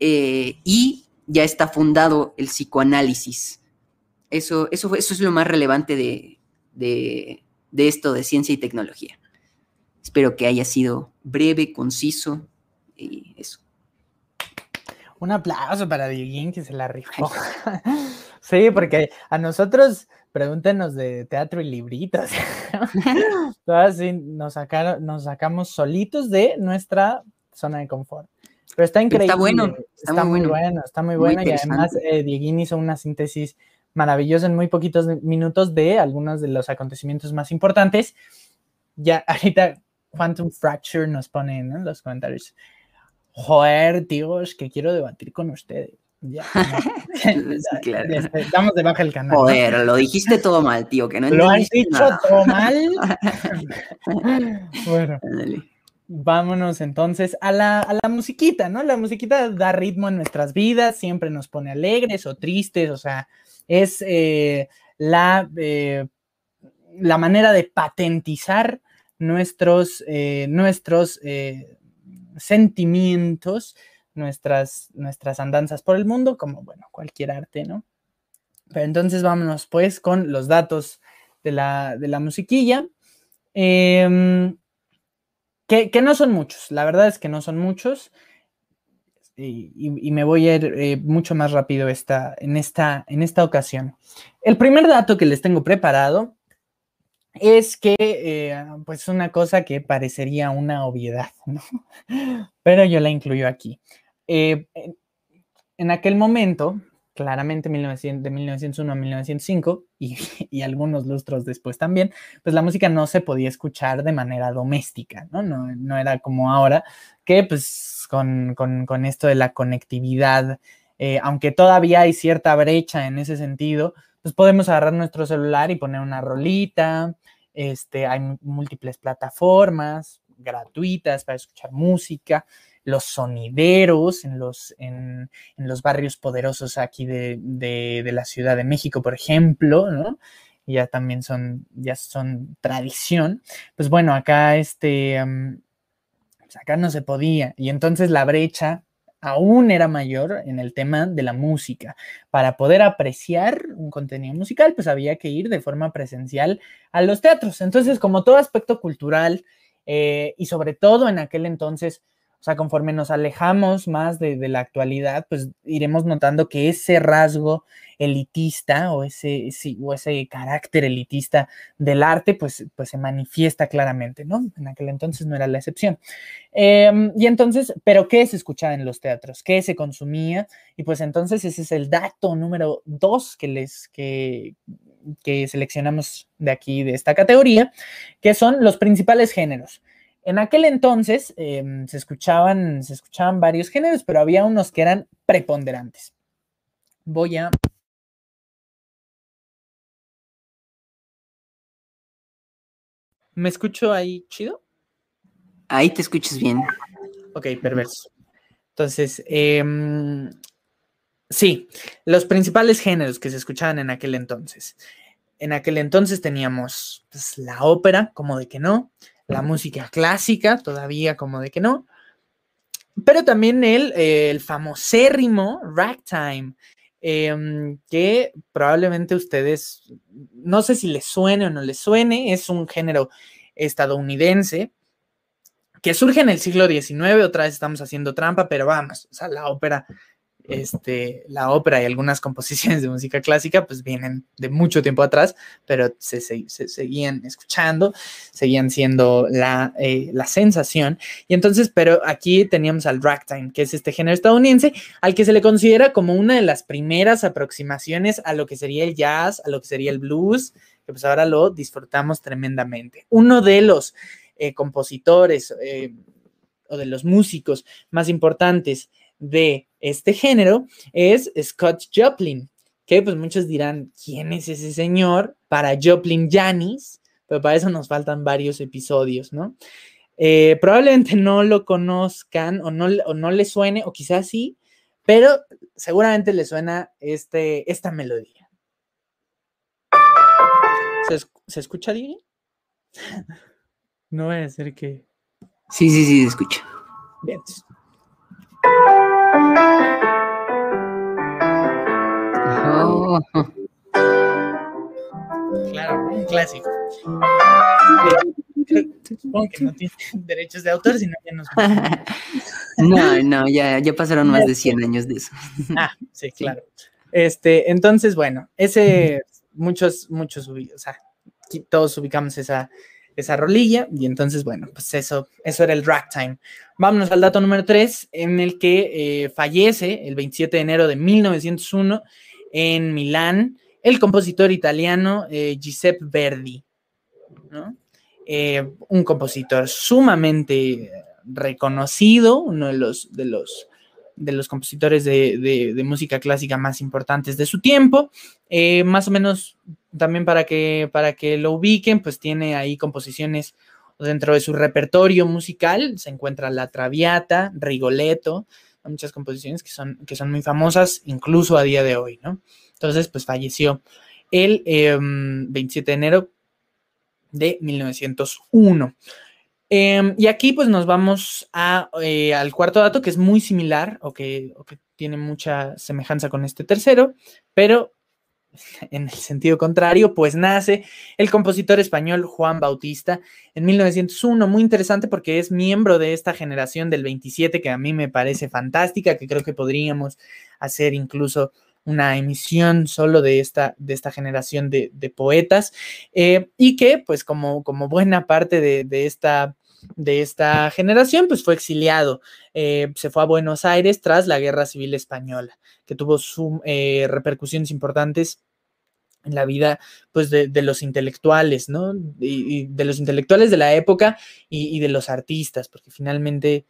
Eh, y ya está fundado el psicoanálisis. Eso, eso, eso es lo más relevante de, de, esto de ciencia y tecnología. Espero que haya sido breve, conciso y eso. Un aplauso para Dieguín que se la rifó. sí, porque a nosotros pregúntenos de teatro y libritos. Todas nos, sacaron, nos sacamos solitos de nuestra zona de confort. Pero está increíble. Está bueno. Está, muy bueno. está muy bueno. y además, eh, Dieguín hizo una síntesis maravillosa en muy poquitos minutos de algunos de los acontecimientos más importantes. Ya ahorita Quantum Fracture nos pone en los comentarios. Joder, tíos, que quiero debatir con ustedes. Ya, claro. Estamos debajo del canal. Joder, lo dijiste todo mal, tío, que no Lo has dicho todo mal. bueno. Vámonos entonces a la, a la, musiquita, ¿no? La musiquita da ritmo en nuestras vidas, siempre nos pone alegres o tristes, o sea, es eh, la, eh, la manera de patentizar nuestros, eh, nuestros sentimientos nuestras, nuestras andanzas por el mundo, como, bueno, cualquier arte, ¿no? Pero entonces vámonos pues con los datos de la, de la musiquilla. Em, que, no son muchos, la verdad es que no son muchos. Y, me voy a ir eh, mucho más rápido esta, en, esta, en esta ocasión. El primer dato que les tengo preparado es que, eh, pues, una cosa que parecería una obviedad, ¿no? Pero yo la incluyo aquí. Eh, en aquel momento, claramente de 1901 a 1905 y, algunos lustros después también, pues la música no se podía escuchar de manera doméstica, ¿no? No, era como ahora, que pues con, esto de la conectividad, eh, aunque todavía hay cierta brecha en ese sentido, pues podemos agarrar nuestro celular y poner una rolita, este, hay múltiples plataformas gratuitas para escuchar música, los sonideros en los, en, los barrios poderosos aquí de, la Ciudad de México, por ejemplo, ¿no? Ya también son, ya son tradición. Pues bueno, acá este, pues acá no se podía. Y entonces la brecha aún era mayor en el tema de la música. Para poder apreciar un contenido musical, pues había que ir de forma presencial a los teatros. Entonces, como todo aspecto cultural, eh, y sobre todo en aquel entonces, sea, conforme nos alejamos más de, la actualidad, pues iremos notando que ese rasgo elitista o ese, carácter elitista del arte, pues, pues se manifiesta claramente, ¿no? En aquel entonces no era la excepción. Em, y entonces, ¿pero qué se escuchaba en los teatros? ¿Qué se consumía? Y pues entonces ese es el dato número dos que les, que, que seleccionamos de aquí, de esta categoría, que son los principales géneros. En aquel entonces em, se, escuchaban, se escuchaban varios géneros, pero había unos que eran preponderantes. Voy a... ¿Me escucho ahí chido? Ahí te escuchas bien. Ok, perverso. Entonces, em, sí, los principales géneros que se escuchaban en aquel entonces. En aquel entonces teníamos pues, la ópera, como de que no, la música clásica, todavía como de que no, pero también el, el famosérrimo ragtime, em, que probablemente ustedes, no sé si les suene o no les suene, es un género estadounidense que surge en el siglo XIX, otra vez estamos haciendo trampa, pero vamos, o sea, la ópera este, la ópera y algunas composiciones de música clásica pues vienen de mucho tiempo atrás, pero se, seguían escuchando, seguían siendo la, eh, la, sensación. Y entonces, pero aquí teníamos al ragtime, que es este género estadounidense, al que se le considera como una de las primeras aproximaciones a lo que sería el jazz, a lo que sería el blues, que pues ahora lo disfrutamos tremendamente. Uno de los eh, compositores eh, o de los músicos más importantes de este género es Scott Joplin, que pues muchos dirán, ¿quién es ese señor? Para Joplin Janis, pero para eso nos faltan varios episodios, ¿no? Eh, probablemente no lo conozcan o no, o no le suene, o quizás sí, pero seguramente le suena este, esta melodía. ¿Se, escucha bien? no voy a ser que... Sí, sí, sí, se escucha. Bien. Oh. Claro, un clásico. Supongo que no tiene derechos de autor, sino que nos... No, no, ya, ya pasaron más de 100 años de eso. Ah, sí, claro. Este, entonces, bueno, ese, muchos, muchos, o sea, todos ubicamos esa, esa rolilla. Y entonces, bueno, pues eso, eso era el ragtime. Vámonos al dato número 3, en el que eh, fallece el 27 de enero de 1901 en Milán el compositor italiano eh, Giuseppe Verdi, eh, un compositor sumamente reconocido, uno de los, de los, de los compositores de, de, música clásica más importantes de su tiempo, más o menos también para que, para que lo ubiquen, pues tiene ahí composiciones dentro de su repertorio musical, se encuentra La Traviata, Rigoletto, muchas composiciones que son, que son muy famosas incluso a día de hoy, ¿no? Entonces, pues falleció el 27 em, de enero de 1901. Em, y aquí pues nos vamos eh, al cuarto dato que es muy similar o que, o que tiene mucha semejanza con este tercero, pero en el sentido contrario, pues nace el compositor español Juan Bautista en 1901, muy interesante porque es miembro de esta generación del 27 que a mí me parece fantástica, que creo que podríamos hacer incluso una emisión solo de esta, de esta generación de, poetas eh, y que pues como, como buena parte de, esta de esta generación, pues fue exiliado. Eh, se fue a Buenos Aires tras la Guerra Civil Española, que tuvo su, eh, repercusiones importantes en la vida pues de, los intelectuales, ¿no? Y, de los intelectuales de la época y, de los artistas, porque finalmente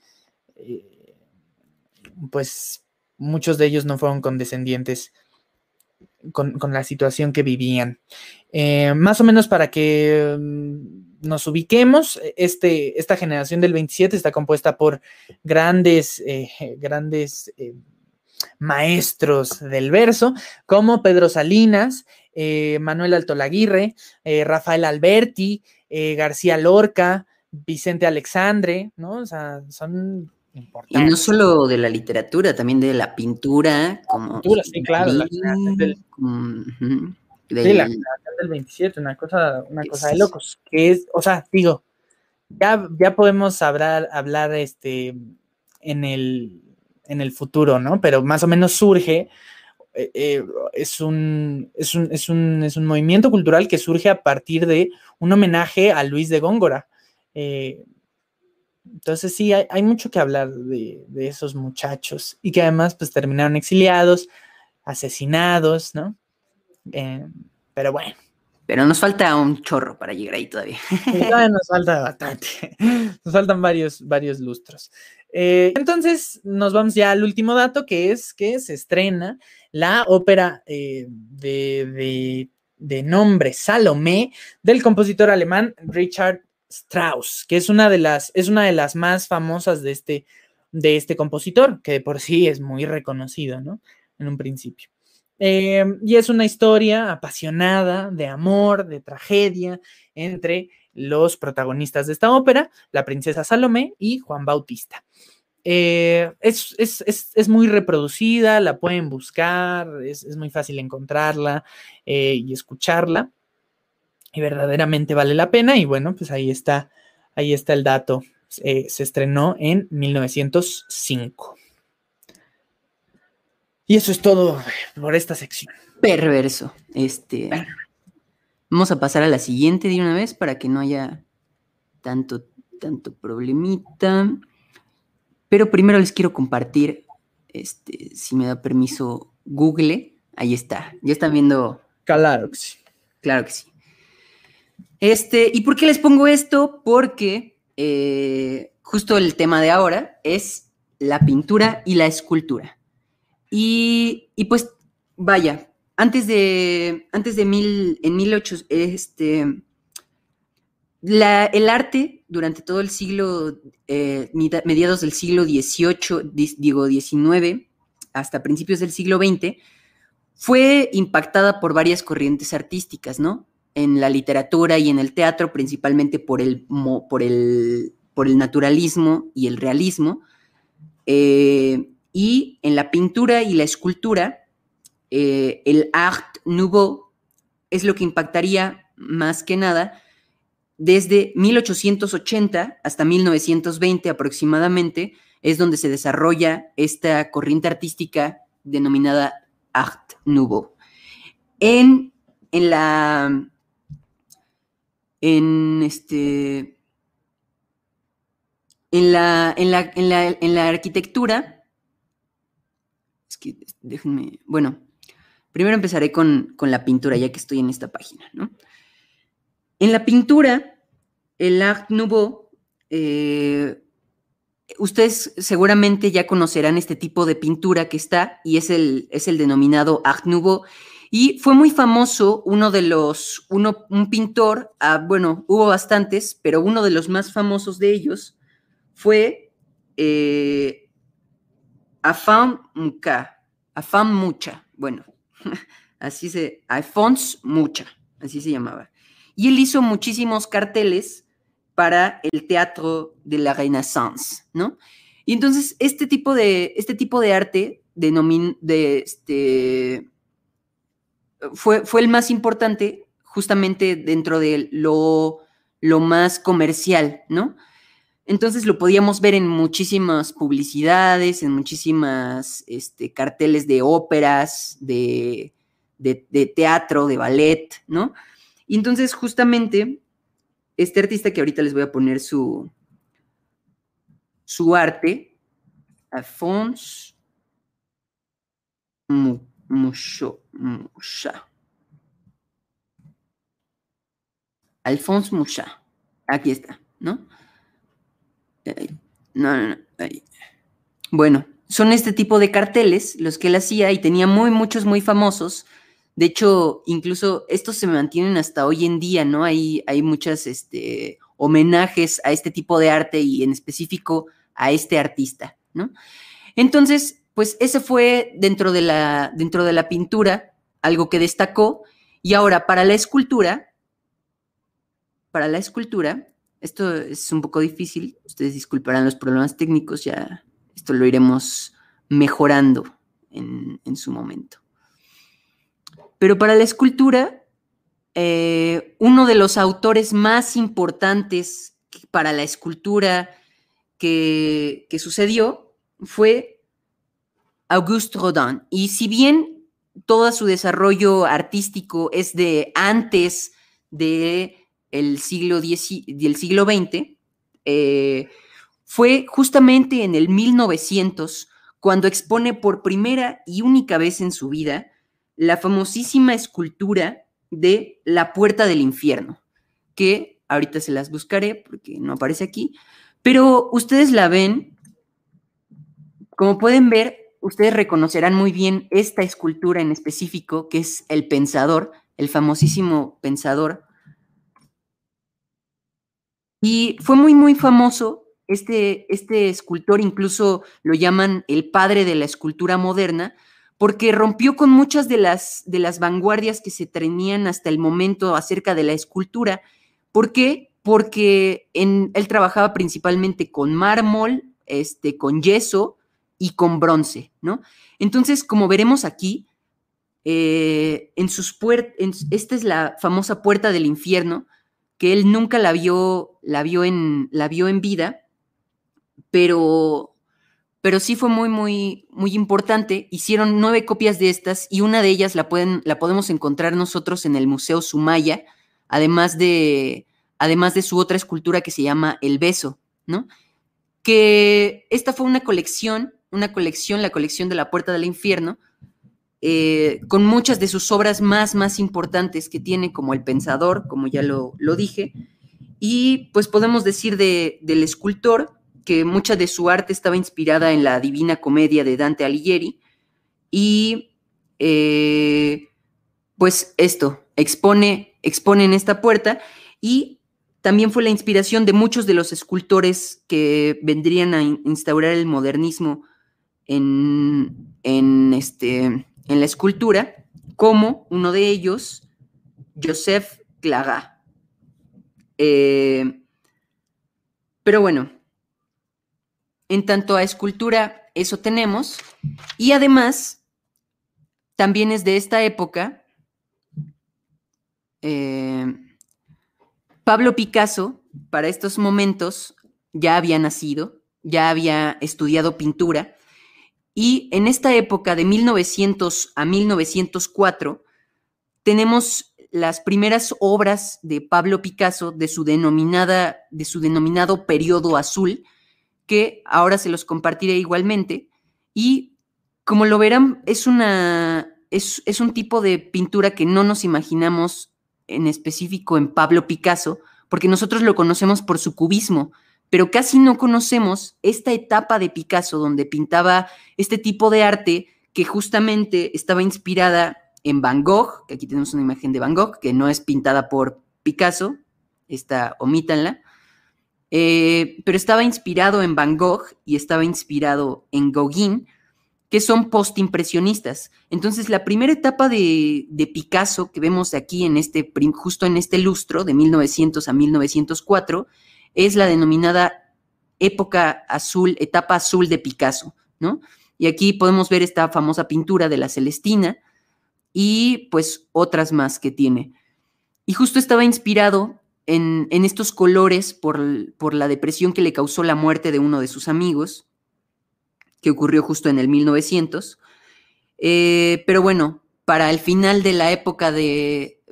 pues muchos de ellos no fueron condescendientes con, la situación que vivían. Eh, más o menos para que mm, nos ubiquemos, este, esta generación del 27 está compuesta por grandes, eh, grandes maestros del verso, como Pedro Salinas, eh, Manuel Altolaguirre, eh, Rafael Alberti, eh, García Lorca, Vicente Alexandre, ¿no? O sea, son Y no solo de la literatura, también de la pintura, como... Pintura, sí, claro. la del, sí, la del 27, una cosa, una cosa de locos, que es, o sea, digo, ya, ya podemos hablar, hablar este, en el, en el futuro, ¿no? Pero más o menos surge eh, eh, es, un, es, un, movimiento cultural que surge a partir de un homenaje a Luis de Góngora. Eh, entonces sí, hay, mucho que hablar de, esos muchachos y que además pues terminaron exiliados, asesinados, ¿no? pero bueno. Pero nos falta un chorro para llegar ahí todavía. nos falta bastante. Nos faltan varios, varios lustros. entonces, nos vamos ya al último dato, que es que se estrena la ópera eh, de, nombre Salomé del compositor alemán Richard Strauss, que es una de las, es una de las más famosas de este, de este compositor, que por sí es muy reconocido, ¿no? En un principio. Eh, y es una historia apasionada de amor, de tragedia entre los protagonistas de esta ópera, la princesa Salomé y Juan Bautista. Eh, es, muy reproducida, la pueden buscar, es, muy fácil encontrarla eh, y escucharla. Y verdaderamente vale la pena. Y bueno, pues ahí está, ahí está el dato. se estrenó en 1905. Y eso es todo por esta sección. Perverso. Este. Vamos a pasar a la siguiente de una vez para que no haya tanto, tanto problemita. Pero primero les quiero compartir, este, si me da permiso, Google. Ahí está. Ya están viendo. Claro que sí. Claro que sí. Este, ¿y por qué les pongo esto? Porque eh, justo el tema de ahora es la pintura y la escultura. Y, pues, vaya, antes de, antes de mil, en 1800, este, el arte durante todo el siglo, eh, mediados del siglo XVIII, digo XIX, hasta principios del siglo XX, fue impactada por varias corrientes artísticas, ¿no? En la literatura y en el teatro, principalmente por el, por el, por el naturalismo y el realismo. Eh, y en la pintura y la escultura, eh, el Art Nouveau es lo que impactaría más que nada desde 1880 hasta 1920 aproximadamente, es donde se desarrolla esta corriente artística denominada Art Nouveau. En, en la. En este. En la, en la, en la, en la arquitectura, es que déjenme, bueno, primero empezaré con, la pintura, ya que estoy en esta página, ¿no? En la pintura, el Art Nouveau, eh, ustedes seguramente ya conocerán este tipo de pintura que está y es el, es el denominado Art Nouveau. Y fue muy famoso uno de los, uno, un pintor, ah, bueno, hubo bastantes, pero uno de los más famosos de ellos fue eh, Afam Mucha, Afam Mucha, bueno, así se, Alphonse Mucha, así se llamaba. Y él hizo muchísimos carteles para el teatro de la Renaissance, ¿no? Y entonces este tipo de, este tipo de arte de este, fue, fue el más importante justamente dentro de lo, lo más comercial, ¿no? Entonces lo podíamos ver en muchísimas publicidades, en muchísimas este, carteles de óperas, de, teatro, de ballet, ¿no? Y entonces justamente este artista que ahorita les voy a poner su, su arte, Alphonse Moucha. Alphonse Moucha. Aquí está, ¿no? No, no, no. Bueno, son este tipo de carteles los que él hacía y tenía muy, muchos muy famosos. De hecho, incluso estos se mantienen hasta hoy en día, ¿no? Hay, hay muchas este, homenajes a este tipo de arte y en específico a este artista, ¿no? Entonces, pues ese fue dentro de la, dentro de la pintura algo que destacó. Y ahora, para la escultura, para la escultura, esto es un poco difícil, ustedes disculparán los problemas técnicos, ya esto lo iremos mejorando en, su momento. Pero para la escultura, eh, uno de los autores más importantes para la escultura que, que sucedió fue Auguste Rodin. Y si bien todo su desarrollo artístico es de antes de el siglo, del siglo XX, eh, fue justamente en el 1900 cuando expone por primera y única vez en su vida la famosísima escultura de La Puerta del Infierno, que ahorita se las buscaré porque no aparece aquí, pero ustedes la ven, como pueden ver, ustedes reconocerán muy bien esta escultura en específico, que es el pensador, el famosísimo pensador Y fue muy, muy famoso. Este, este escultor incluso lo llaman el padre de la escultura moderna, porque rompió con muchas de las, de las vanguardias que se tenían hasta el momento acerca de la escultura. ¿Por qué? Porque él trabajaba principalmente con mármol, este, con yeso y con bronce, ¿no? Entonces, como veremos aquí, eh, en sus puertas, esta es la famosa puerta del infierno, que él nunca la vio, la vio en, la vio en vida, pero pero sí fue muy, muy, muy importante. Hicieron nueve copias de estas y una de ellas la, pueden, la podemos encontrar nosotros en el Museo Sumaya, además de, además de su otra escultura que se llama El Beso, ¿no? Que esta fue una colección, una colección, la colección de la Puerta del Infierno, eh, con muchas de sus obras más, más importantes que tiene, como El Pensador, como ya lo, lo dije. Y pues podemos decir de, del escultor, que mucha de su arte estaba inspirada en la Divina Comedia de Dante Alighieri. Y eh, pues esto, expone, expone en esta puerta y también fue la inspiración de muchos de los escultores que vendrían a instaurar el modernismo en, en, este, en la escultura, como uno de ellos, Joseph Clagat. Eh, pero bueno, en tanto a escultura, eso tenemos. Y además, también es de esta época, eh, Pablo Picasso, para estos momentos, ya había nacido, ya había estudiado pintura. Y en esta época de 1900 a 1904, tenemos las primeras obras de Pablo Picasso de su, denominada, de su denominado periodo azul, que ahora se los compartiré igualmente. Y como lo verán, es, una, es, es un tipo de pintura que no nos imaginamos en específico en Pablo Picasso, porque nosotros lo conocemos por su cubismo, pero casi no conocemos esta etapa de Picasso donde pintaba este tipo de arte que justamente estaba inspirada en Van Gogh, que aquí tenemos una imagen de Van Gogh, que no es pintada por Picasso, esta omítanla, eh, pero estaba inspirado en Van Gogh y estaba inspirado en Gauguin, que son postimpresionistas. Entonces, la primera etapa de, Picasso que vemos aquí en este, justo en este lustro, de 1900 a 1904, es la denominada época azul, etapa azul de Picasso, ¿no? Y aquí podemos ver esta famosa pintura de la Celestina y pues otras más que tiene. Y justo estaba inspirado en, estos colores por, la depresión que le causó la muerte de uno de sus amigos, que ocurrió justo en el 1900. Eh, pero bueno, para el final de la época de,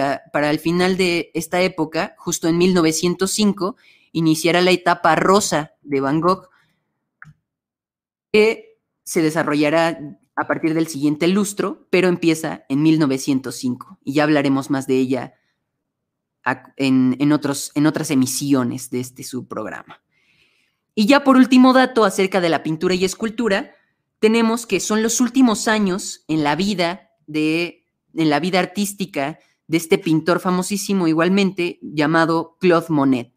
ah, para el final de esta época, justo en 1905, iniciará la etapa rosa de Van Gogh, que se desarrollará a partir del siguiente lustro, pero empieza en 1905 y ya hablaremos más de ella en, otros, en otras emisiones de este subprograma. Y ya por último dato acerca de la pintura y escultura, tenemos que son los últimos años en la vida de en la vida artística de este pintor famosísimo igualmente llamado Claude Monet.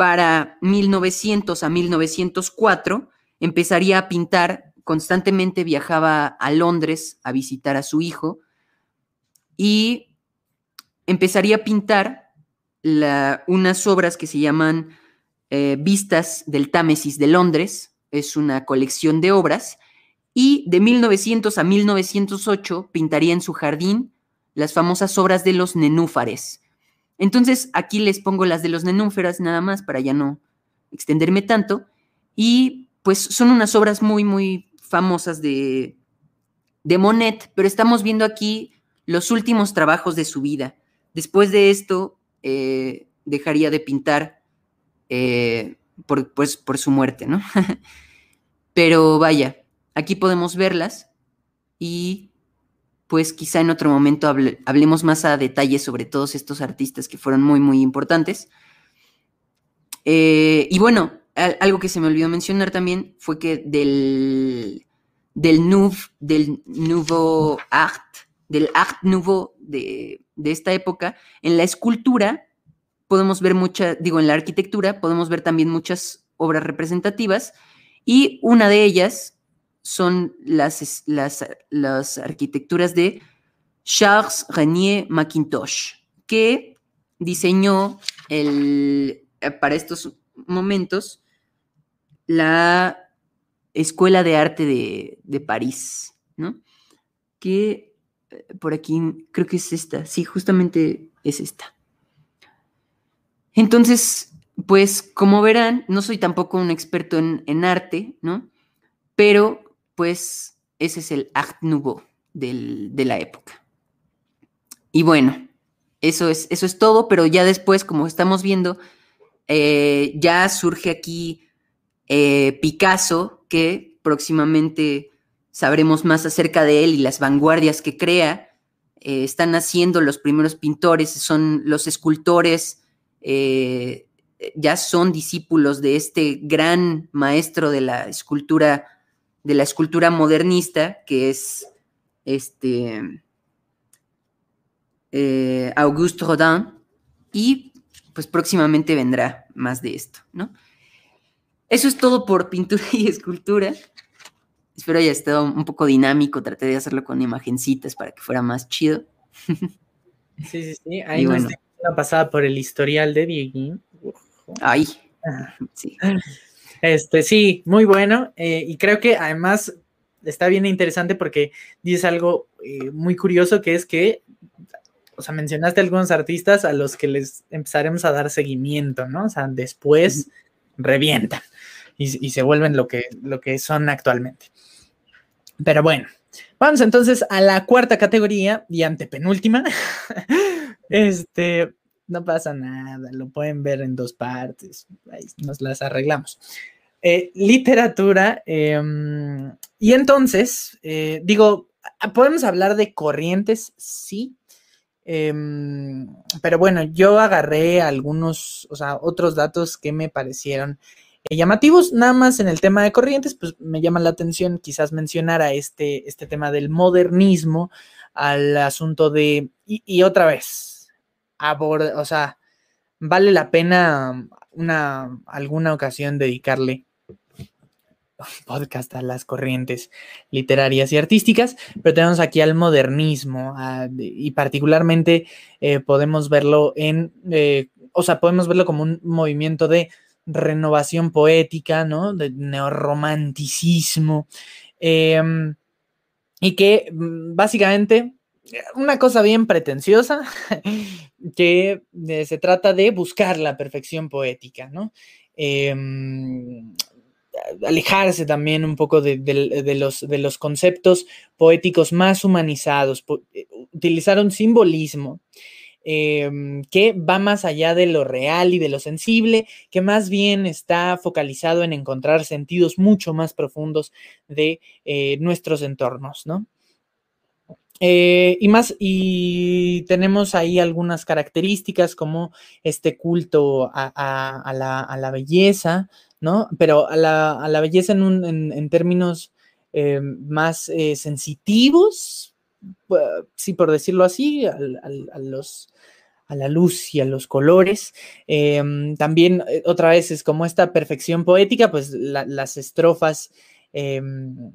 Para 1900 a 1904 empezaría a pintar, constantemente viajaba a Londres a visitar a su hijo y empezaría a pintar unas obras que se llaman eh, Vistas del Támesis de Londres, es una colección de obras, y de 1900 a 1908 pintaría en su jardín las famosas obras de los nenúfares. Entonces, aquí les pongo las de los nenúfares nada más para ya no extenderme tanto, y pues son unas obras muy, muy famosas de, de Monet, pero estamos viendo aquí los últimos trabajos de su vida. Después de esto, eh, dejaría de pintar eh, pues, por su muerte, ¿no? Pero vaya, aquí podemos verlas y pues quizá en otro momento hablemos más a detalle sobre todos estos artistas que fueron muy, muy importantes. Eh, y bueno, algo que se me olvidó mencionar también fue que del, del, del Nouveau Art, del Art Nouveau de, esta época, en la escultura podemos ver mucha, digo, en la arquitectura podemos ver también muchas obras representativas y una de ellas son las, las, las arquitecturas de Charles Renier Mackintosh, que diseñó el, para estos momentos la Escuela de Arte de, de París, ¿no? Que eh, por aquí creo que es esta, sí, justamente es esta. Entonces, pues como verán, no soy tampoco un experto en, arte, ¿no? Pero pues ese es el Art Nouveau de la época. Y bueno, eso es, eso es todo, pero ya después, como estamos viendo, eh, ya surge aquí eh, Picasso, que próximamente sabremos más acerca de él y las vanguardias que crea. Eh, están haciendo los primeros pintores, son los escultores ya son discípulos de este gran maestro de la escultura, de la escultura modernista, que es este eh, Auguste Rodin, y pues próximamente vendrá más de esto, ¿no? Eso es todo por pintura y escultura. Espero haya estado un poco dinámico, traté de hacerlo con imagencitas para que fuera más chido. Sí, sí, sí. Ahí bueno una pasada por el historial de Dieguín. Ay, sí. Este, sí, muy bueno. Eh, y creo que además está bien interesante porque dices algo eh, muy curioso que es que, o sea, mencionaste algunos artistas a los que les empezaremos a dar seguimiento, ¿no? O sea, después revientan y, y, se vuelven lo que, lo que son actualmente. Pero bueno, vamos entonces a la cuarta categoría y antepenúltima. Este, no pasa nada, lo pueden ver en dos partes, ahí nos las arreglamos. Eh, literatura, em, y entonces, eh, digo, podemos hablar de corrientes, sí, em, pero bueno, yo agarré algunos, o sea, otros datos que me parecieron eh, llamativos, nada más en el tema de corrientes, pues me llama la atención quizás mencionar a este, este tema del modernismo, al asunto de, y otra vez, o sea, vale la pena una, alguna ocasión dedicarle podcast a las corrientes literarias y artísticas, pero tenemos aquí al modernismo y particularmente eh, podemos verlo en, eh, o sea, podemos verlo como un movimiento de renovación poética, ¿no? De neorromanticismo, em, y que mm, básicamente una cosa bien pretenciosa, que eh, se trata de buscar la perfección poética, ¿no? Em, alejarse también un poco de, los, de, los, conceptos poéticos más humanizados, eh, utilizar un simbolismo em, que va más allá de lo real y de lo sensible, que más bien está focalizado en encontrar sentidos mucho más profundos de eh, nuestros entornos, ¿no? Eh, y más, y tenemos ahí algunas características como este culto a, la, belleza, ¿no? Pero a la, belleza en, términos eh, más eh, sensitivos, sí, por decirlo así, a, los, a la luz y a los colores. Em, también, otra vez, es como esta perfección poética, pues las estrofas em,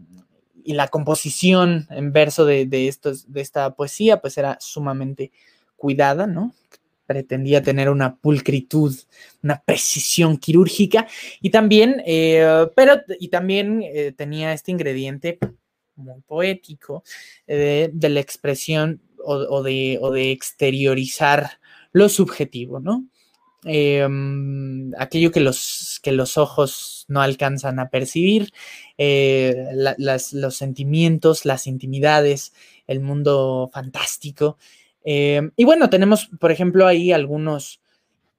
y la composición en verso de, estos, de esta poesía, pues era sumamente cuidada, ¿no? Pretendía tener una pulcritud, una precisión quirúrgica y también, eh, pero, y también eh, tenía este ingrediente muy poético eh, de, la expresión o, de, o de exteriorizar lo subjetivo, ¿no? Em, aquello que los, que los ojos no alcanzan a percibir, eh, los sentimientos, las intimidades, el mundo fantástico. Em, y bueno, tenemos, por ejemplo, ahí algunos,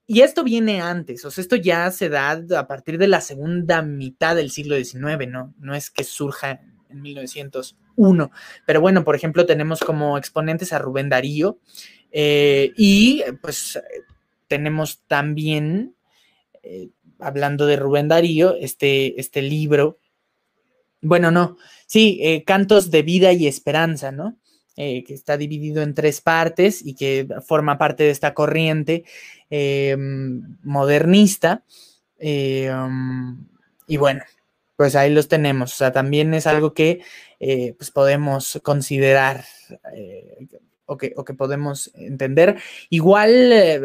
y esto viene antes, o sea, esto ya se da a partir de la segunda mitad del siglo XIX, ¿no? No es que surja en 1901, pero bueno, por ejemplo, tenemos como exponentes a Rubén Darío, eh, y pues tenemos también, eh, hablando de Rubén Darío, este, este libro, bueno, no, sí, eh, Cantos de Vida y Esperanza, ¿no? eh, que está dividido en tres partes y que forma parte de esta corriente modernista. Em, y bueno, pues ahí los tenemos. O sea, también es algo que pues podemos considerar o, que, podemos entender. Igual eh,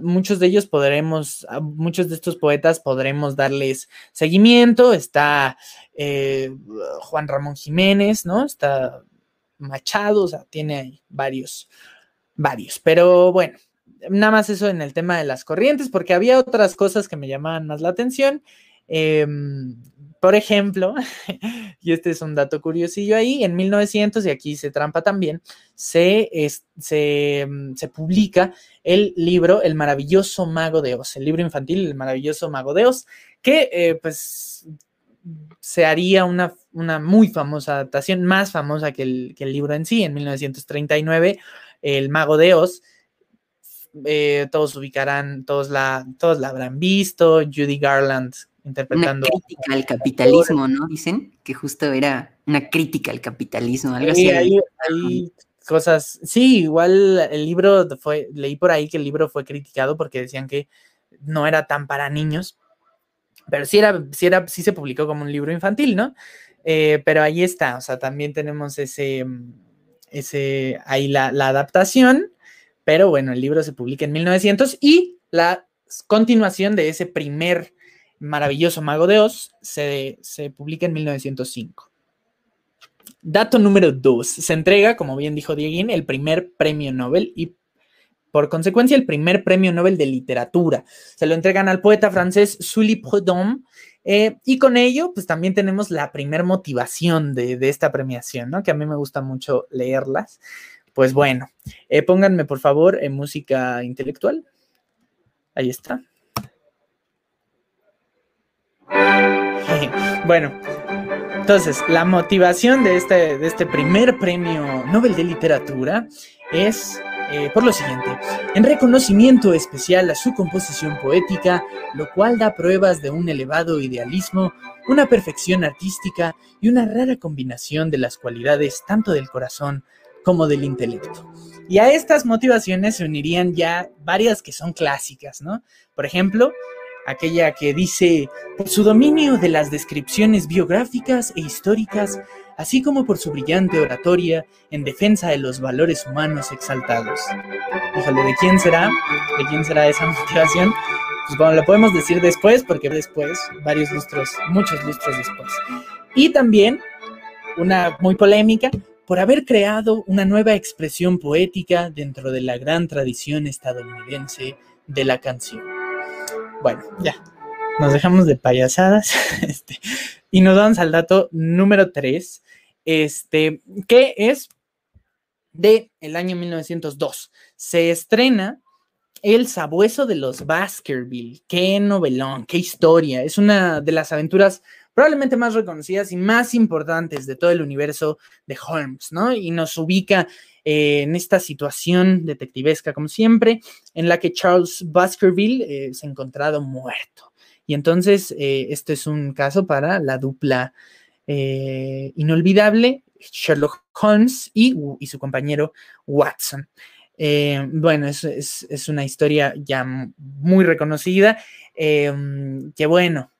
muchos de ellos podremos, muchos de estos poetas podremos darles seguimiento. Está Juan Ramón Jiménez, ¿no? Está Machado, o sea, tiene varios, varios. Pero bueno, nada más eso en el tema de las corrientes, porque había otras cosas que me llamaban más la atención. Em, por ejemplo, y este es un dato curiosillo ahí, en 1900, y aquí se trampa también, se, mm, se, publica el libro El maravilloso mago de Oz, el libro infantil El maravilloso mago de Oz, que eh, pues se haría una, una, muy famosa adaptación, más famosa que el, libro en sí, en 1939, El mago de Oz. Eh, todos ubicarán, todos la, todos la habrán visto, Judy Garland interpretando. Una crítica al capitalismo, ¿no? Dicen que justo era una crítica al capitalismo, algo así. Hay, hay cosas. Sí, igual el libro fue, leí por ahí que el libro fue criticado porque decían que no era tan para niños, pero sí era, sí era, sí se publicó como un libro infantil, ¿no? Eh, pero ahí está, o sea, también tenemos ese, ese, ahí la, la adaptación, pero bueno, el libro se publica en 1900 y la continuación de ese primer maravilloso Mago de Oz se, publica en 1905. Dato número 2. Se entrega, como bien dijo Dieguín, el primer premio Nobel y por consecuencia el primer premio Nobel de literatura. Se lo entregan al poeta francés Sully Prudhomme eh, y con ello pues también tenemos la primer motivación de, esta premiación, ¿no? Que a mí me gusta mucho leerlas. Pues bueno, eh, pónganme por favor en música intelectual. Ahí está. bueno, entonces, la motivación de este, de este primer premio Nobel de Literatura es eh, por lo siguiente, en reconocimiento especial a su composición poética, lo cual da pruebas de un elevado idealismo, una perfección artística y una rara combinación de las cualidades tanto del corazón como del intelecto. Y a estas motivaciones se unirían ya varias que son clásicas, ¿no? Por ejemplo, aquella que dice, por su dominio de las descripciones biográficas e históricas, así como por su brillante oratoria en defensa de los valores humanos exaltados. Híjole, ¿de quién será? ¿De quién será esa motivación? Pues bueno, lo podemos decir después, porque después, varios lustros, muchos lustros después. Y también, una muy polémica, por haber creado una nueva expresión poética dentro de la gran tradición estadounidense de la canción. Bueno, ya. Nos dejamos de payasadas. Este, y nos vamos al dato número 3. Este, que es de el año 1902. Se estrena El Sabueso de los Baskerville. Qué novelón, qué historia. Es una de las aventuras probablemente más reconocidas y más importantes de todo el universo de Holmes, ¿no? Y nos ubica eh, en esta situación detectivesca, como siempre, en la que Charles Baskerville eh, se ha encontrado muerto. Y entonces, eh, este es un caso para la dupla inolvidable, Sherlock Holmes y, su compañero Watson. bueno, es, una historia ya muy reconocida, que bueno,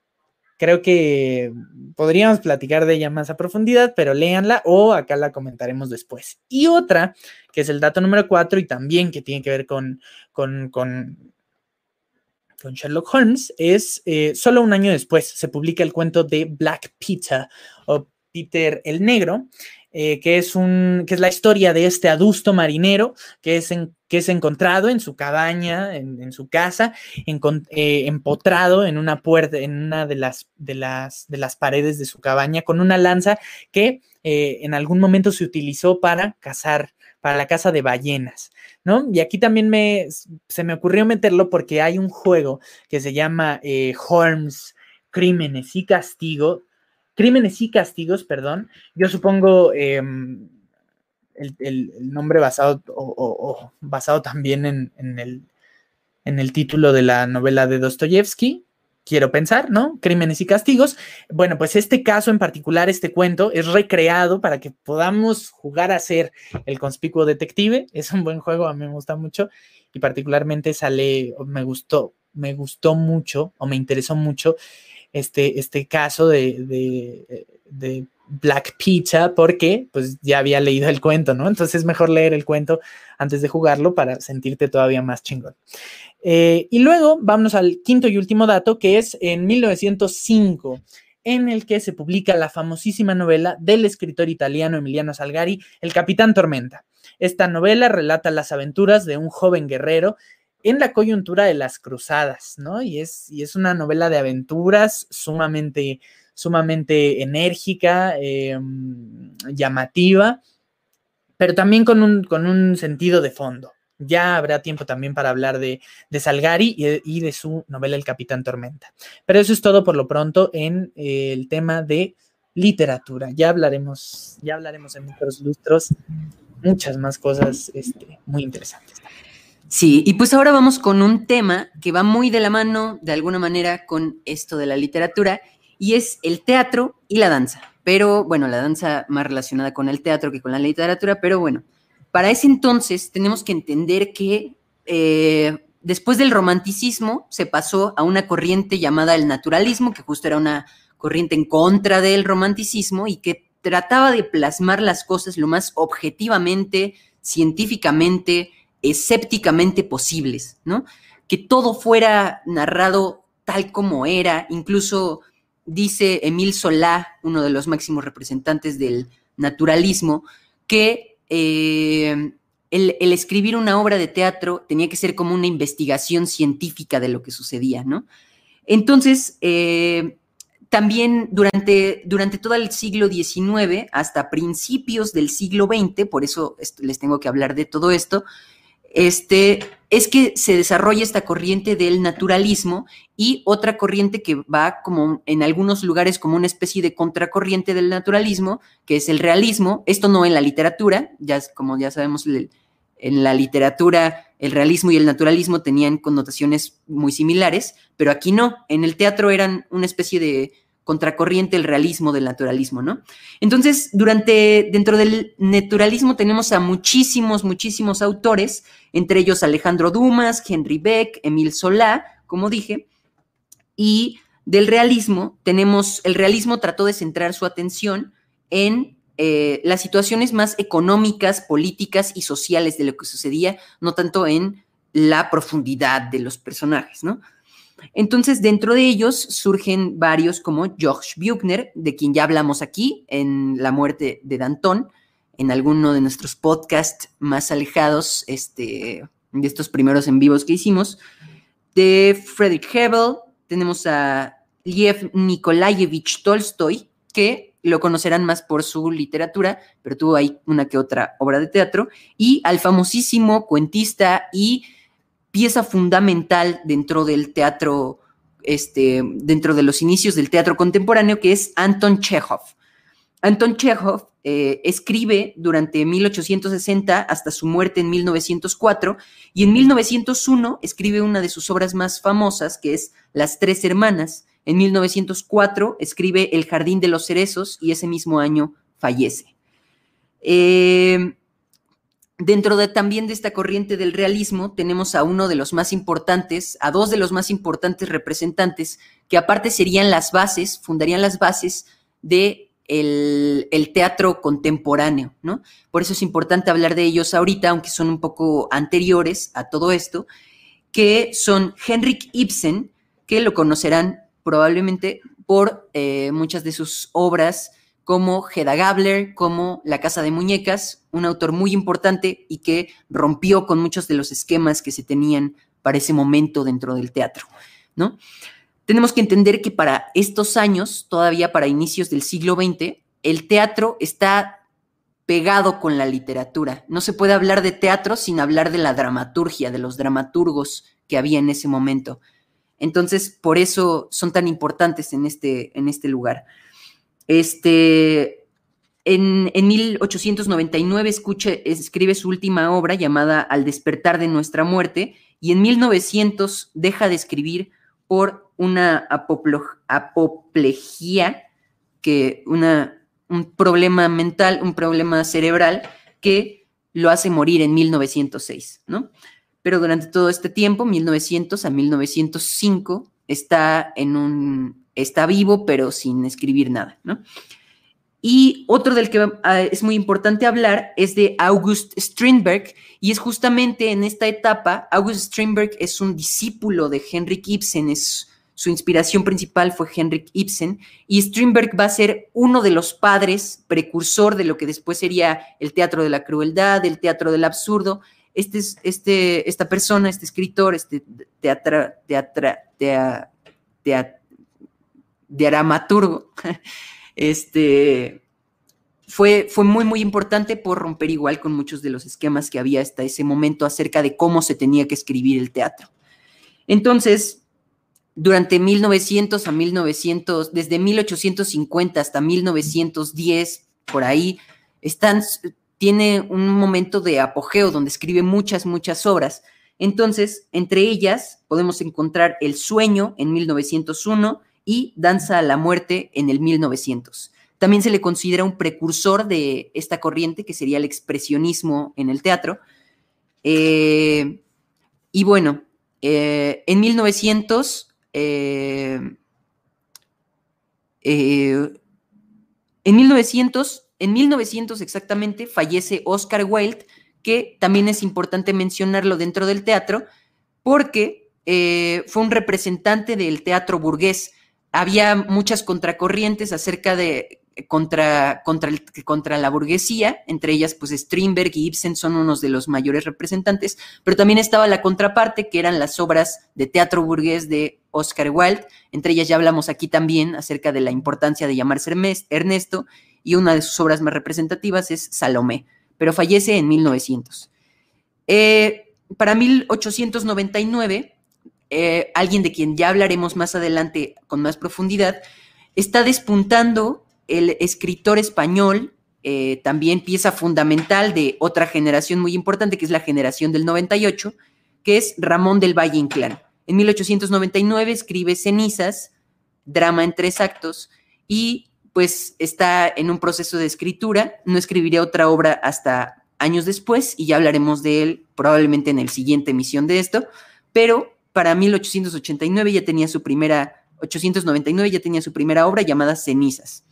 Creo que podríamos platicar de ella más a profundidad, pero léanla o acá la comentaremos después. Y otra, que es el dato número cuatro y también que tiene que ver con, con, con, Sherlock Holmes, es eh, solo un año después se publica el cuento de Black Peter o Peter el Negro, eh, que, es un, que es la historia de este adusto marinero que es, que es encontrado en su cabaña, en, su casa, eh, empotrado en una puerta, en una de las, de, las, de las paredes de su cabaña, con una lanza que eh, en algún momento se utilizó para cazar para la caza de ballenas, ¿no? Y aquí también me, se me ocurrió meterlo porque hay un juego que se llama Holmes, Crímenes y Castigo, Crímenes y Castigos, perdón. Yo supongo em, el, nombre basado, o, basado también en, el, en el título de la novela de Dostoyevsky, quiero pensar, ¿no? Crímenes y castigos. Bueno, pues este caso en particular, este cuento, es recreado para que podamos jugar a ser el conspicuo detective. Es un buen juego, a mí me gusta mucho y particularmente sale, me gustó, me gustó mucho o me interesó mucho este, este caso de, de, Black Pizza porque pues ya había leído el cuento, ¿no? Entonces es mejor leer el cuento antes de jugarlo para sentirte todavía más chingón. Eh, y luego vamos al quinto y último dato, que es en 1905, en el que se publica la famosísima novela del escritor italiano Emiliano Salgari, El Capitán Tormenta. Esta novela relata las aventuras de un joven guerrero en la coyuntura de las cruzadas, ¿no? Y es, y es una novela de aventuras sumamente, sumamente enérgica, em, llamativa, pero también con un, con un sentido de fondo. Ya habrá tiempo también para hablar de, Salgari y de, su novela El Capitán Tormenta. Pero eso es todo por lo pronto en eh, el tema de literatura. Ya hablaremos, ya hablaremos en otros lustros muchas más cosas este, muy interesantes. Sí, y pues ahora vamos con un tema que va muy de la mano, de alguna manera, con esto de la literatura, y es el teatro y la danza. Pero bueno, la danza más relacionada con el teatro que con la literatura, pero bueno, para ese entonces tenemos que entender que eh, después del romanticismo se pasó a una corriente llamada el naturalismo, que justo era una corriente en contra del romanticismo y que trataba de plasmar las cosas lo más objetivamente, científicamente, escépticamente posibles, ¿no? Que todo fuera narrado tal como era, incluso dice Emile Solá, uno de los máximos representantes del naturalismo, que eh, el, escribir una obra de teatro tenía que ser como una investigación científica de lo que sucedía, ¿no? Entonces, eh, también durante, durante todo el siglo XIX hasta principios del siglo XX, por eso les tengo que hablar de todo esto, este, es que se desarrolla esta corriente del naturalismo y otra corriente que va como en algunos lugares como una especie de contracorriente del naturalismo, que es el realismo. Esto no en la literatura, ya como ya sabemos, en la literatura el realismo y el naturalismo tenían connotaciones muy similares, pero aquí no. En el teatro eran una especie de contracorriente el realismo del naturalismo, ¿no? Entonces, durante, dentro del naturalismo tenemos a muchísimos, muchísimos autores, entre ellos Alejandro Dumas, Henry Beck, Emil Solá, como dije, y del realismo tenemos, el realismo trató de centrar su atención en eh, las situaciones más económicas, políticas y sociales de lo que sucedía, no tanto en la profundidad de los personajes, ¿no? Entonces, dentro de ellos surgen varios como George Buchner, de quien ya hablamos aquí en La muerte de Danton, en alguno de nuestros podcasts más alejados este, de estos primeros en vivos que hicimos. De Friedrich Hebel, tenemos a Liev Nikolaevich Tolstoy, que lo conocerán más por su literatura, pero tuvo ahí una que otra obra de teatro, y al famosísimo cuentista y pieza fundamental dentro del teatro, este, dentro de los inicios del teatro contemporáneo, que es Anton Chekhov. Anton Chekhov eh, escribe durante 1860 hasta su muerte en 1904 y en 1901 escribe una de sus obras más famosas, que es Las Tres Hermanas. En 1904 escribe El Jardín de los Cerezos y ese mismo año fallece. Eh, Dentro de, también de esta corriente del realismo tenemos a uno de los más importantes, a dos de los más importantes representantes, que aparte serían las bases, fundarían las bases de el, teatro contemporáneo, ¿no? Por eso es importante hablar de ellos ahorita, aunque son un poco anteriores a todo esto, que son Henrik Ibsen, que lo conocerán probablemente por eh, muchas de sus obras como Hedda Gabler, como La Casa de Muñecas, un autor muy importante y que rompió con muchos de los esquemas que se tenían para ese momento dentro del teatro, ¿no? Tenemos que entender que para estos años, todavía para inicios del siglo XX, el teatro está pegado con la literatura. No se puede hablar de teatro sin hablar de la dramaturgia, de los dramaturgos que había en ese momento. Entonces, por eso son tan importantes en este, en este lugar. Este, en, 1899 escribe su última obra llamada Al despertar de nuestra muerte y en 1900 deja de escribir por una apoplejía, que una, un problema mental, un problema cerebral que lo hace morir en 1906, ¿no? Pero durante todo este tiempo, 1900 a 1905, está en un, está vivo, pero sin escribir nada, ¿no? Y otro del que ah, es muy importante hablar es de August Strindberg, y es justamente en esta etapa, August Strindberg es un discípulo de Henrik Ibsen, es, su inspiración principal fue Henrik Ibsen, y Strindberg va a ser uno de los padres, precursor de lo que después sería el teatro de la crueldad, el teatro del absurdo. Este, este, esta persona, este escritor, este teatra, teatra, teatra, dramaturgo, este, fue, fue muy, muy importante por romper igual con muchos de los esquemas que había hasta ese momento acerca de cómo se tenía que escribir el teatro. Entonces, durante 1900 a 1900, desde 1850 hasta 1910, por ahí, están, tiene un momento de apogeo donde escribe muchas, muchas obras. Entonces, entre ellas podemos encontrar El sueño en 1901, y Danza a la Muerte en el 1900. También se le considera un precursor de esta corriente que sería el expresionismo en el teatro. Eh, y bueno, eh, en 1900, eh, en 1900, en 1900 exactamente, fallece Oscar Wilde, que también es importante mencionarlo dentro del teatro, porque fue un representante del teatro burgués había muchas contracorrientes acerca de contra, contra, contra la burguesía, entre ellas pues Strindberg y Ibsen son unos de los mayores representantes, pero también estaba la contraparte que eran las obras de teatro burgués de Oscar Wilde, entre ellas ya hablamos aquí también acerca de la importancia de llamarse Ernesto y una de sus obras más representativas es Salomé, pero fallece en 1900. Eh, para 1899 eh, alguien de quien ya hablaremos más adelante con más profundidad, está despuntando el escritor español, eh, también pieza fundamental de otra generación muy importante, que es la generación del 98, que es Ramón del Valle Inclán. En 1899 escribe Cenizas, drama en tres actos, y pues está en un proceso de escritura. No escribiría otra obra hasta años después, y ya hablaremos de él probablemente en el siguiente emisión de esto, pero para 1889 ya tenía su primera, 899 ya tenía su primera obra llamada Cenizas.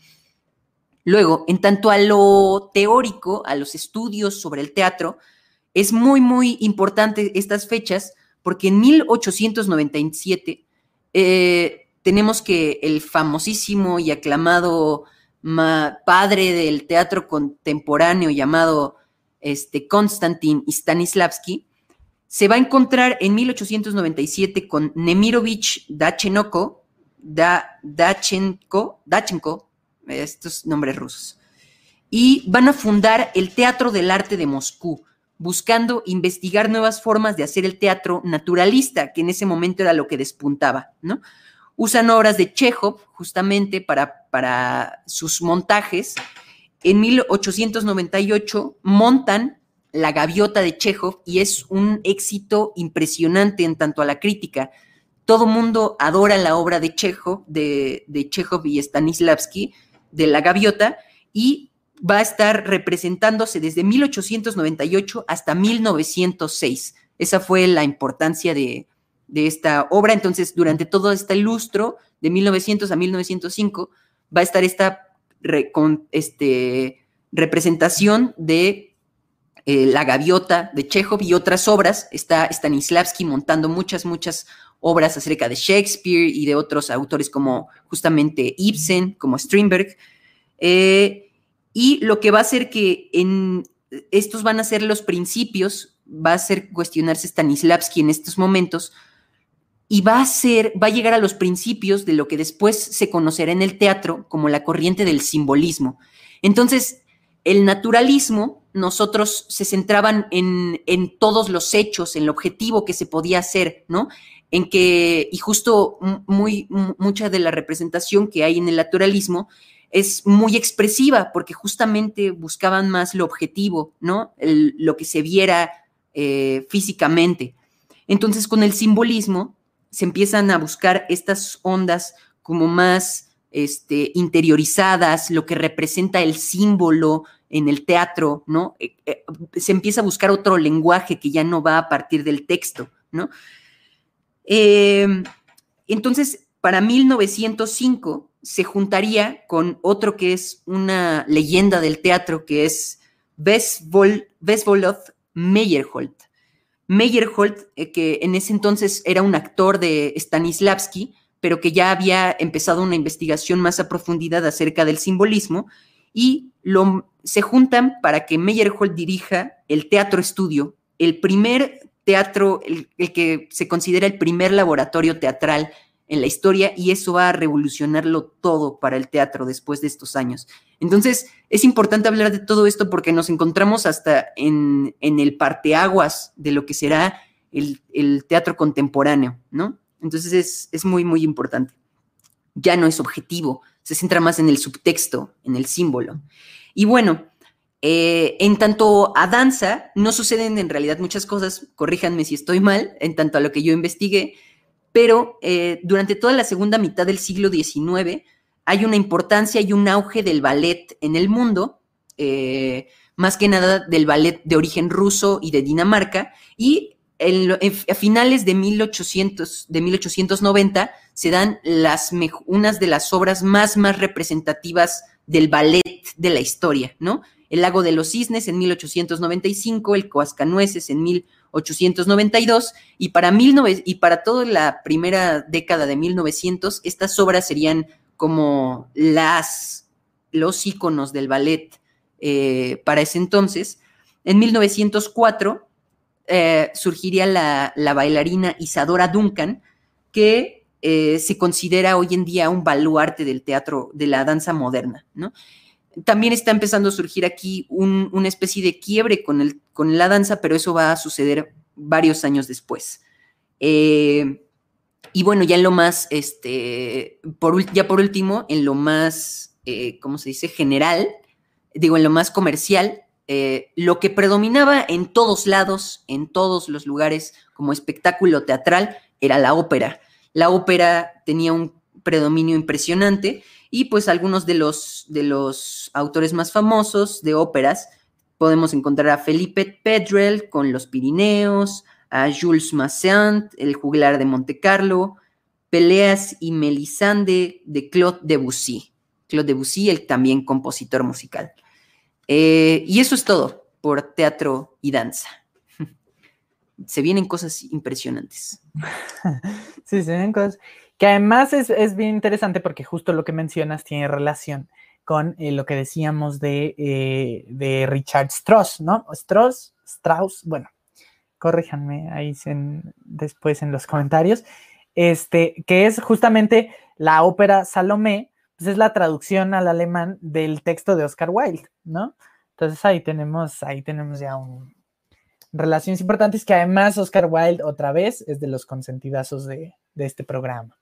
Luego, en tanto a lo teórico, a los estudios sobre el teatro, es muy, muy importante estas fechas porque en 1897 eh, tenemos que el famosísimo y aclamado padre del teatro contemporáneo llamado este, Konstantin Stanislavski se va a encontrar en 1897 con Nemirovich Dachenko, da, Dachenko, estos nombres rusos, y van a fundar el Teatro del Arte de Moscú, buscando investigar nuevas formas de hacer el teatro naturalista, que en ese momento era lo que despuntaba. Usan obras de Chekhov justamente para, para sus montajes. En 1898 montan la Gaviota de Chekhov y es un éxito impresionante en tanto a la crítica. Todo mundo adora la obra de Chekhov, de, de Chekhov y Stanislavski, de La Gaviota, y va a estar representándose desde 1898 hasta 1906. Esa fue la importancia de, esta obra. Entonces, durante todo este lustro, de 1900 a 1905, va a estar esta este, representación de eh, la Gaviota de Chekhov y otras obras. Está Stanislavski montando muchas, muchas obras acerca de Shakespeare y de otros autores como justamente Ibsen, como Strindberg. Eh, y lo que va a hacer que en estos van a ser los principios, va a ser cuestionarse Stanislavski en estos momentos, y va a ser, va a llegar a los principios de lo que después se conocerá en el teatro como la corriente del simbolismo. Entonces, el naturalismo, nosotros se centraban en, todos los hechos, en el objetivo que se podía hacer, ¿no? En que, y justo muy, mucha de la representación que hay en el naturalismo es muy expresiva, porque justamente buscaban más lo objetivo, ¿no? lo que se viera eh, físicamente. Entonces, con el simbolismo se empiezan a buscar estas ondas como más este, interiorizadas, lo que representa el símbolo en el teatro, ¿no? Eh, eh, se empieza a buscar otro lenguaje que ya no va a partir del texto, ¿no? Em, entonces, para 1905 se juntaría con otro que es una leyenda del teatro, que es Vesvolod Meyerhold. Meyerhold, eh, que en ese entonces era un actor de Stanislavski, pero que ya había empezado una investigación más a profundidad acerca del simbolismo, y lo, se juntan para que Meyerhold dirija el Teatro Estudio, el primer teatro, el, que se considera el primer laboratorio teatral en la historia y eso va a revolucionarlo todo para el teatro después de estos años. Entonces, es importante hablar de todo esto porque nos encontramos hasta en, el parteaguas de lo que será el, teatro contemporáneo, ¿no? Entonces es, es muy, muy importante. Ya no es objetivo, se centra más en el subtexto, en el símbolo. Y bueno, eh, en tanto a danza, no suceden en realidad muchas cosas, corríjanme si estoy mal, en tanto a lo que yo investigué, pero eh, durante toda la segunda mitad del siglo XIX hay una importancia y un auge del ballet en el mundo, eh, más que nada del ballet de origen ruso y de Dinamarca, y a finales de, 1800, de 1890 se dan las, unas de las obras más, más representativas del ballet de la historia, ¿no? El lago de los cisnes en 1895, el Coascanueces en 1892 y para, y para toda la primera década de 1900 estas obras serían como las, los íconos del ballet eh, para ese entonces. En 1904 eh, surgiría la, bailarina Isadora Duncan, que eh, se considera hoy en día un baluarte del teatro, de la danza moderna, ¿no? también está empezando a surgir aquí una especie de quiebre con, el, con, la danza, pero eso va a suceder varios años después. Eh, y bueno, ya en lo más, este, por, ya por último, en lo más, ¿cómo se dice? General, digo, en lo más comercial, eh, lo que predominaba en todos lados, en todos los lugares como espectáculo teatral, era la ópera. La ópera tenía un predominio impresionante y pues algunos de los, de los autores más famosos de óperas, podemos encontrar a Felipe Pedrel con Los Pirineos, a Jules Masseant, El juglar de Monte Carlo, Peleas y Melisande de Claude Debussy. Claude Debussy, el también compositor musical. Eh, y eso es todo por teatro y danza. Se vienen cosas impresionantes. Sí, se vienen cosas. Que además es, bien interesante porque justo lo que mencionas tiene relación con eh, lo que decíamos de, eh, Richard Strauss, ¿no? Strauss, Strauss, bueno, corríjanme ahí después en los comentarios, este, que es justamente la ópera Salomé, pues es la traducción al alemán del texto de Oscar Wilde, ¿no? Entonces ahí tenemos, ahí tenemos ya un, relaciones importantes que además Oscar Wilde otra vez es de los consentidazos de este programa.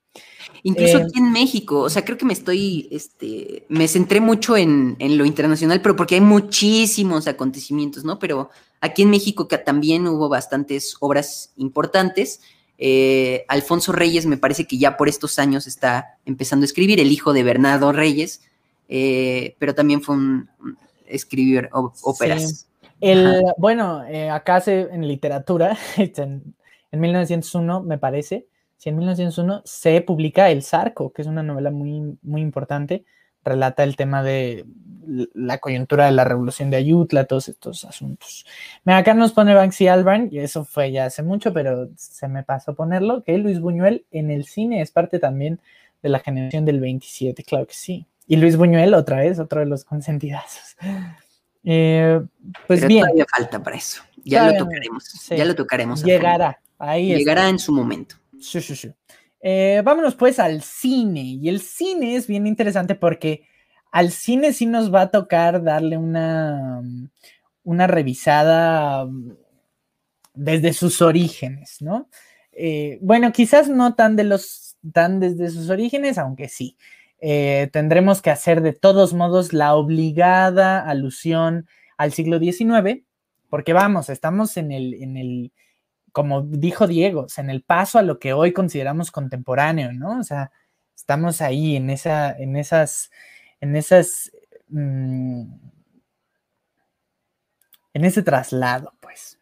Incluso eh, aquí en México, o sea, creo que me estoy, este, me centré mucho en, lo internacional, pero porque hay muchísimos acontecimientos, ¿no? Pero aquí en México que también hubo bastantes obras importantes. Eh, Alfonso Reyes me parece que ya por estos años está empezando a escribir, el hijo de Bernardo Reyes, eh, pero también fue un, escribir óperas. El, bueno, acá en literatura, en, en 1901 me parece, si en 1901 se publica El Zarco, que es una novela muy, muy importante, relata el tema de la coyuntura de la revolución de Ayutla, todos estos asuntos. acá nos pone Banksy Albarn, y eso fue ya hace mucho, pero se me pasó ponerlo, que Luis Buñuel en el cine es parte también de la generación del 27, claro que sí. Y Luis Buñuel, otra vez, otro de los consentidazos. Eh, pues bien. Todavía falta para eso. Ya lo tocaremos. Ya lo tocaremos. Llegará. Ahí Llegará en su momento. Sí, sí, sí. Eh, vámonos pues al cine. Y el cine es bien interesante porque al cine sí nos va a tocar darle una, una revisada desde sus orígenes, ¿no? Eh, bueno, quizás no tan de los tan desde sus orígenes, aunque sí. Eh, tendremos que hacer de todos modos la obligada alusión al siglo XIX, porque vamos, estamos en el, en el como dijo Diego, en el paso a lo que hoy consideramos contemporáneo, ¿no? O sea, estamos ahí en, esa, en esas, en esas, mm, en ese traslado, pues.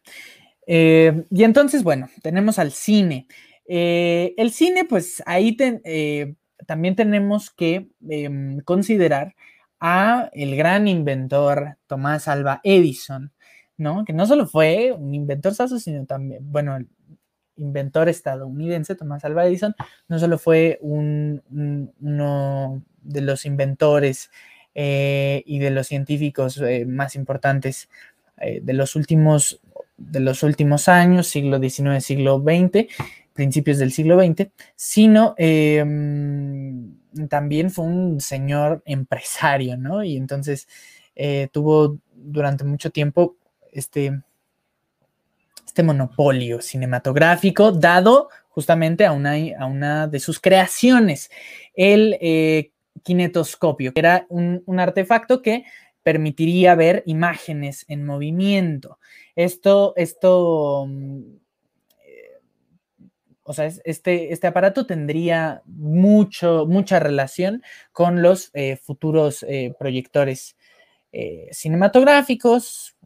Eh, y entonces, bueno, tenemos al cine. Eh, el cine, pues ahí eh, también tenemos que em, considerar a el gran inventor Tomás Alba Edison, ¿no? Que no solo fue un inventor saso, sino también, bueno, inventor estadounidense Tomás Alba Edison, no solo fue un, uno de los inventores y de los científicos más importantes de los últimos de los últimos años, siglo XIX, siglo XX, principios del siglo XX, sino em, también fue un señor empresario, ¿no? Y entonces eh, tuvo durante mucho tiempo este, este monopolio cinematográfico dado justamente a una, de sus creaciones, el eh, kinetoscopio, que era un, artefacto que permitiría ver imágenes en movimiento. Esto, esto, mm, eh, o sea, este, este aparato tendría mucho, mucha relación con los eh, futuros proyectores cinematográficos,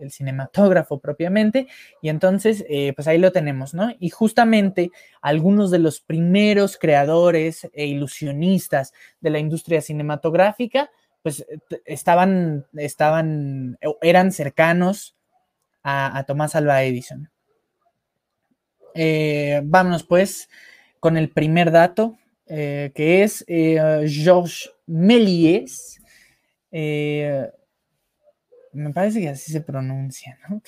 el cinematógrafo propiamente, y entonces, pues ahí lo tenemos, ¿no? Y justamente algunos de los primeros creadores e ilusionistas de la industria cinematográfica, pues estaban, estaban, eran cercanos a, Tomás Alba Edison. Eh, vámonos pues con el primer dato, eh, que es eh, Georges Méliès. Me parece que así se pronuncia, ¿no?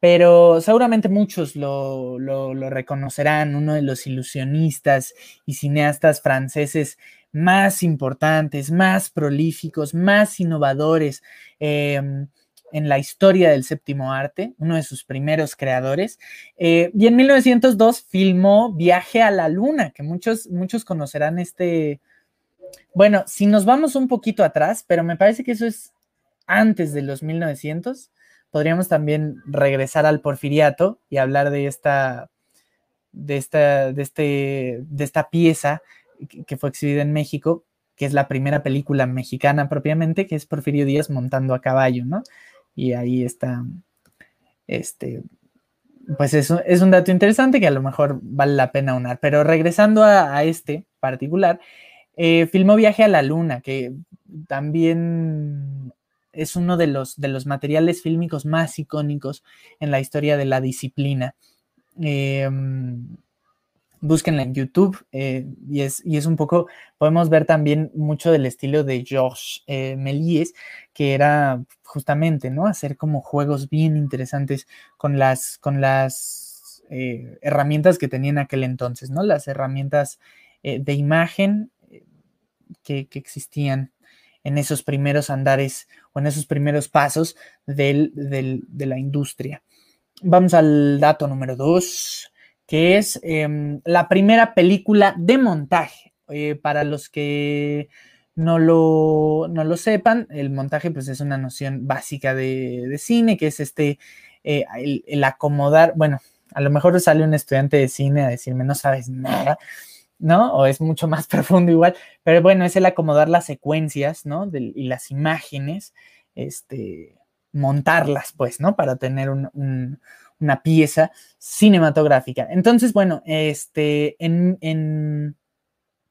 Pero seguramente muchos lo, lo, reconocerán, uno de los ilusionistas y cineastas franceses más importantes, más prolíficos, más innovadores. Em, en la historia del séptimo arte, uno de sus primeros creadores. Eh, y en 1902 filmó Viaje a la Luna, que muchos, muchos conocerán este... Bueno, si nos vamos un poquito atrás, pero me parece que eso es antes de los 1900, podríamos también regresar al porfiriato y hablar de esta, de esta, de este, de esta pieza que fue exhibida en México, que es la primera película mexicana propiamente, que es Porfirio Díaz montando a caballo, ¿no? y ahí está, este, pues eso es un dato interesante que a lo mejor vale la pena unar. Pero regresando a, este particular, eh, filmó Viaje a la Luna, que también es uno de los, de los materiales fílmicos más icónicos en la historia de la disciplina. Em, búsquenla en YouTube eh, y, es, y, es, un poco, podemos ver también mucho del estilo de Georges eh, Méliès, que era justamente, ¿no? Hacer como juegos bien interesantes con las, con las eh, herramientas que tenía en aquel entonces, ¿no? Las herramientas de imagen que, existían en esos primeros andares o en esos primeros pasos del, del, de la industria. Vamos al dato número dos que es em, la primera película de montaje. Eh, para los que no lo, no lo, sepan, el montaje pues, es una noción básica de, cine, que es este, eh, el, acomodar, bueno, a lo mejor sale un estudiante de cine a decirme, no sabes nada, ¿no? O es mucho más profundo igual, pero bueno, es el acomodar las secuencias, ¿no? y las imágenes, este, montarlas, pues, ¿no? Para tener un, una pieza cinematográfica. Entonces, bueno, este, en, en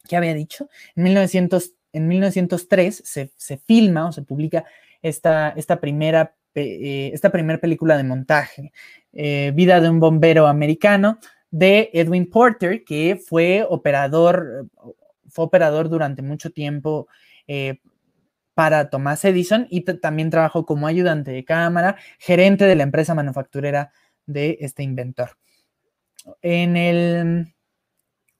¿qué había dicho? En, 1900, en 1903 se, se, filma o se publica esta, esta primera eh, esta primera película de montaje, eh, Vida de un bombero americano, de Edwin Porter, que fue operador, fue operador durante mucho tiempo eh, para Thomas Edison y también trabajó como ayudante de cámara, gerente de la empresa manufacturera de este inventor. En el,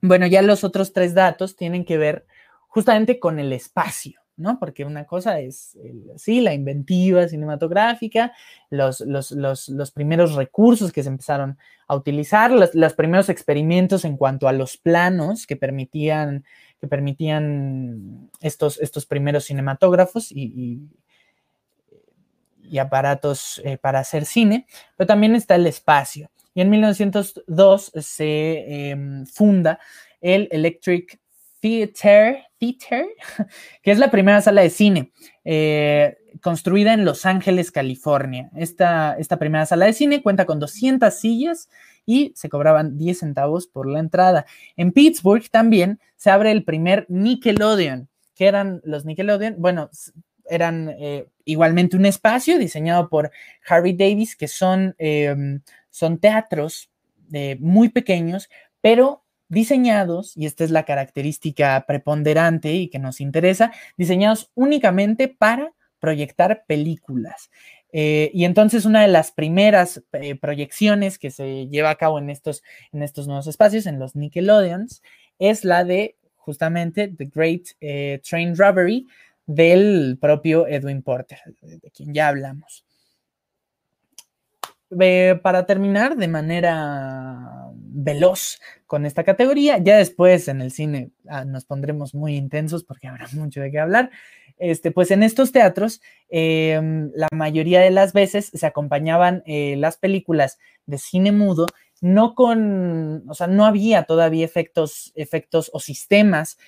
bueno, ya los otros tres datos tienen que ver justamente con el espacio, ¿no? Porque una cosa es, sí, la inventiva cinematográfica, los, los, primeros recursos que se empezaron a utilizar, los, primeros experimentos en cuanto a los planos que permitían, que permitían estos, estos primeros cinematógrafos y, aparatos eh, para hacer cine, pero también está el espacio. Y en 1902 se em, funda el Electric Theater, Theater, que es la primera sala de cine eh, construida en Los Ángeles, California. Esta, esta primera sala de cine cuenta con 200 sillas y se cobraban 10 centavos por la entrada. En Pittsburgh también se abre el primer Nickelodeon, que eran los Nickelodeon, bueno, eran eh, igualmente un espacio diseñado por Harry Davis, que son, em, son teatros eh, muy pequeños, pero diseñados, y esta es la característica preponderante y que nos interesa, diseñados únicamente para proyectar películas. Eh, y entonces una de las primeras proyecciones que se lleva a cabo en estos, en estos nuevos espacios, en los Nickelodeons, es la de justamente The Great Train Robbery del propio Edwin Porter, de quien ya hablamos. para terminar de manera veloz con esta categoría, ya después en el cine ah, nos pondremos muy intensos porque habrá mucho de qué hablar. Este, pues en estos teatros, em, la mayoría de las veces se acompañaban eh, las películas de cine mudo, no con, o sea, no había todavía efectos, efectos o sistemas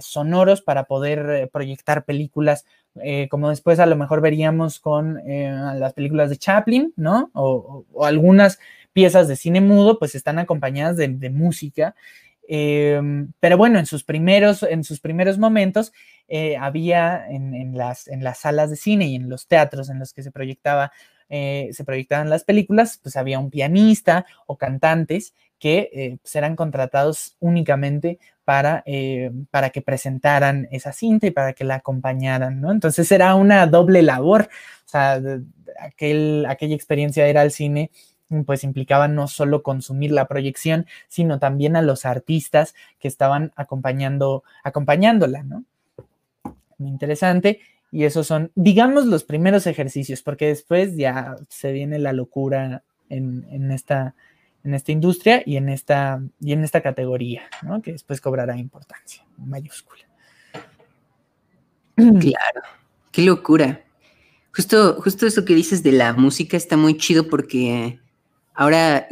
sonoros para poder eh, proyectar películas, eh, como después a lo mejor veríamos con las películas de Chaplin, ¿no? O, algunas piezas de cine mudo, pues están acompañadas de, música. Em, pero bueno, en sus primeros, en sus primeros momentos había en, las, en las salas de cine y en los teatros en los que se proyectaba se proyectaban las películas, pues había un pianista o cantantes que serán pues, contratados únicamente para, eh, para que presentaran esa cinta y para que la acompañaran, ¿no? Entonces era una doble labor, o sea, aquel, aquella experiencia de ir al cine pues implicaba no solo consumir la proyección, sino también a los artistas que estaban acompañando, acompañándola, ¿no? Muy interesante. Y esos son, digamos, los primeros ejercicios, porque después ya se viene la locura en, en esta, en esta industria y en esta, y en esta categoría, ¿no? que después cobrará importancia mayúscula. Claro, qué locura. Justo, justo eso que dices de la música está muy chido porque ahora,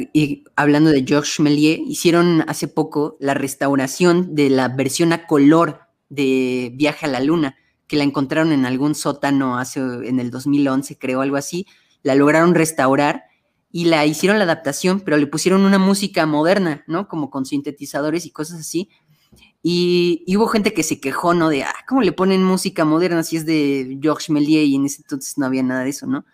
hablando de Georges Méliès, hicieron hace poco la restauración de la versión a color de Viaje a la Luna, que la encontraron en algún sótano hace, en el 2011, creo, algo así. La lograron restaurar y la hicieron la adaptación, pero le pusieron una música moderna, ¿no? Como con sintetizadores y cosas así. Y, hubo gente que se quejó, ¿no? De, ah, ¿cómo le ponen música moderna si es de Georges Méliès y en ese entonces no había nada de eso, ¿no?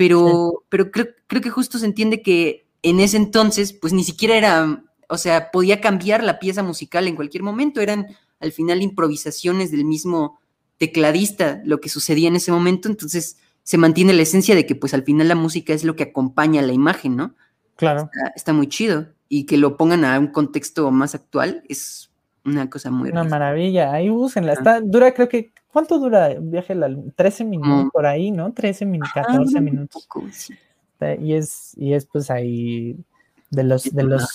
Pero, pero creo, creo que justo se entiende que en ese entonces, pues ni siquiera era, o sea, podía cambiar la pieza musical en cualquier momento, eran al final improvisaciones del mismo tecladista lo que sucedía en ese momento, entonces se mantiene la esencia de que pues al final la música es lo que acompaña la imagen, ¿no? Claro. Está, muy chido. Y que lo pongan a un contexto más actual es una cosa muy... Una maravilla. Ahí úsenla. Está, dura creo que... ¿Cuánto dura el viaje? La, 13 minutos por ahí, ¿no? 13 minutos, 14 minutos. Y es, y es pues ahí de los... De los,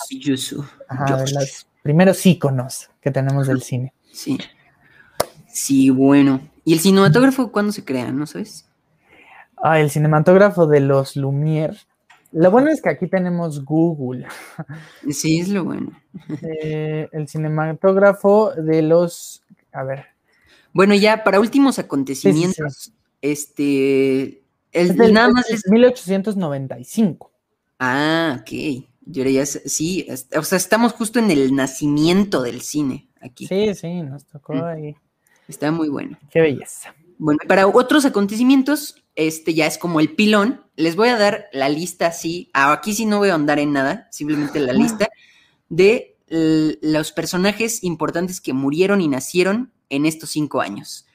ajá, de los primeros íconos que tenemos del cine. Sí. Sí, bueno. ¿Y el cinematógrafo cuándo se crea, no sabes? Ah, el cinematógrafo de los Lumière. Lo bueno es que aquí tenemos Google. Sí, es lo bueno. Eh, el cinematógrafo de los. A ver. Bueno, ya para últimos acontecimientos, este. El, es nada más es 1895. Ah, ok. Yo ya sí, o sea, estamos justo en el nacimiento del cine aquí. Sí, sí, nos tocó ahí. Está muy bueno. Qué belleza. Bueno, para otros acontecimientos, este ya es como el pilón. Les voy a dar la lista así. Ah, aquí sí no voy a andar en nada, simplemente la lista de los personajes importantes que murieron y nacieron en estos cinco años.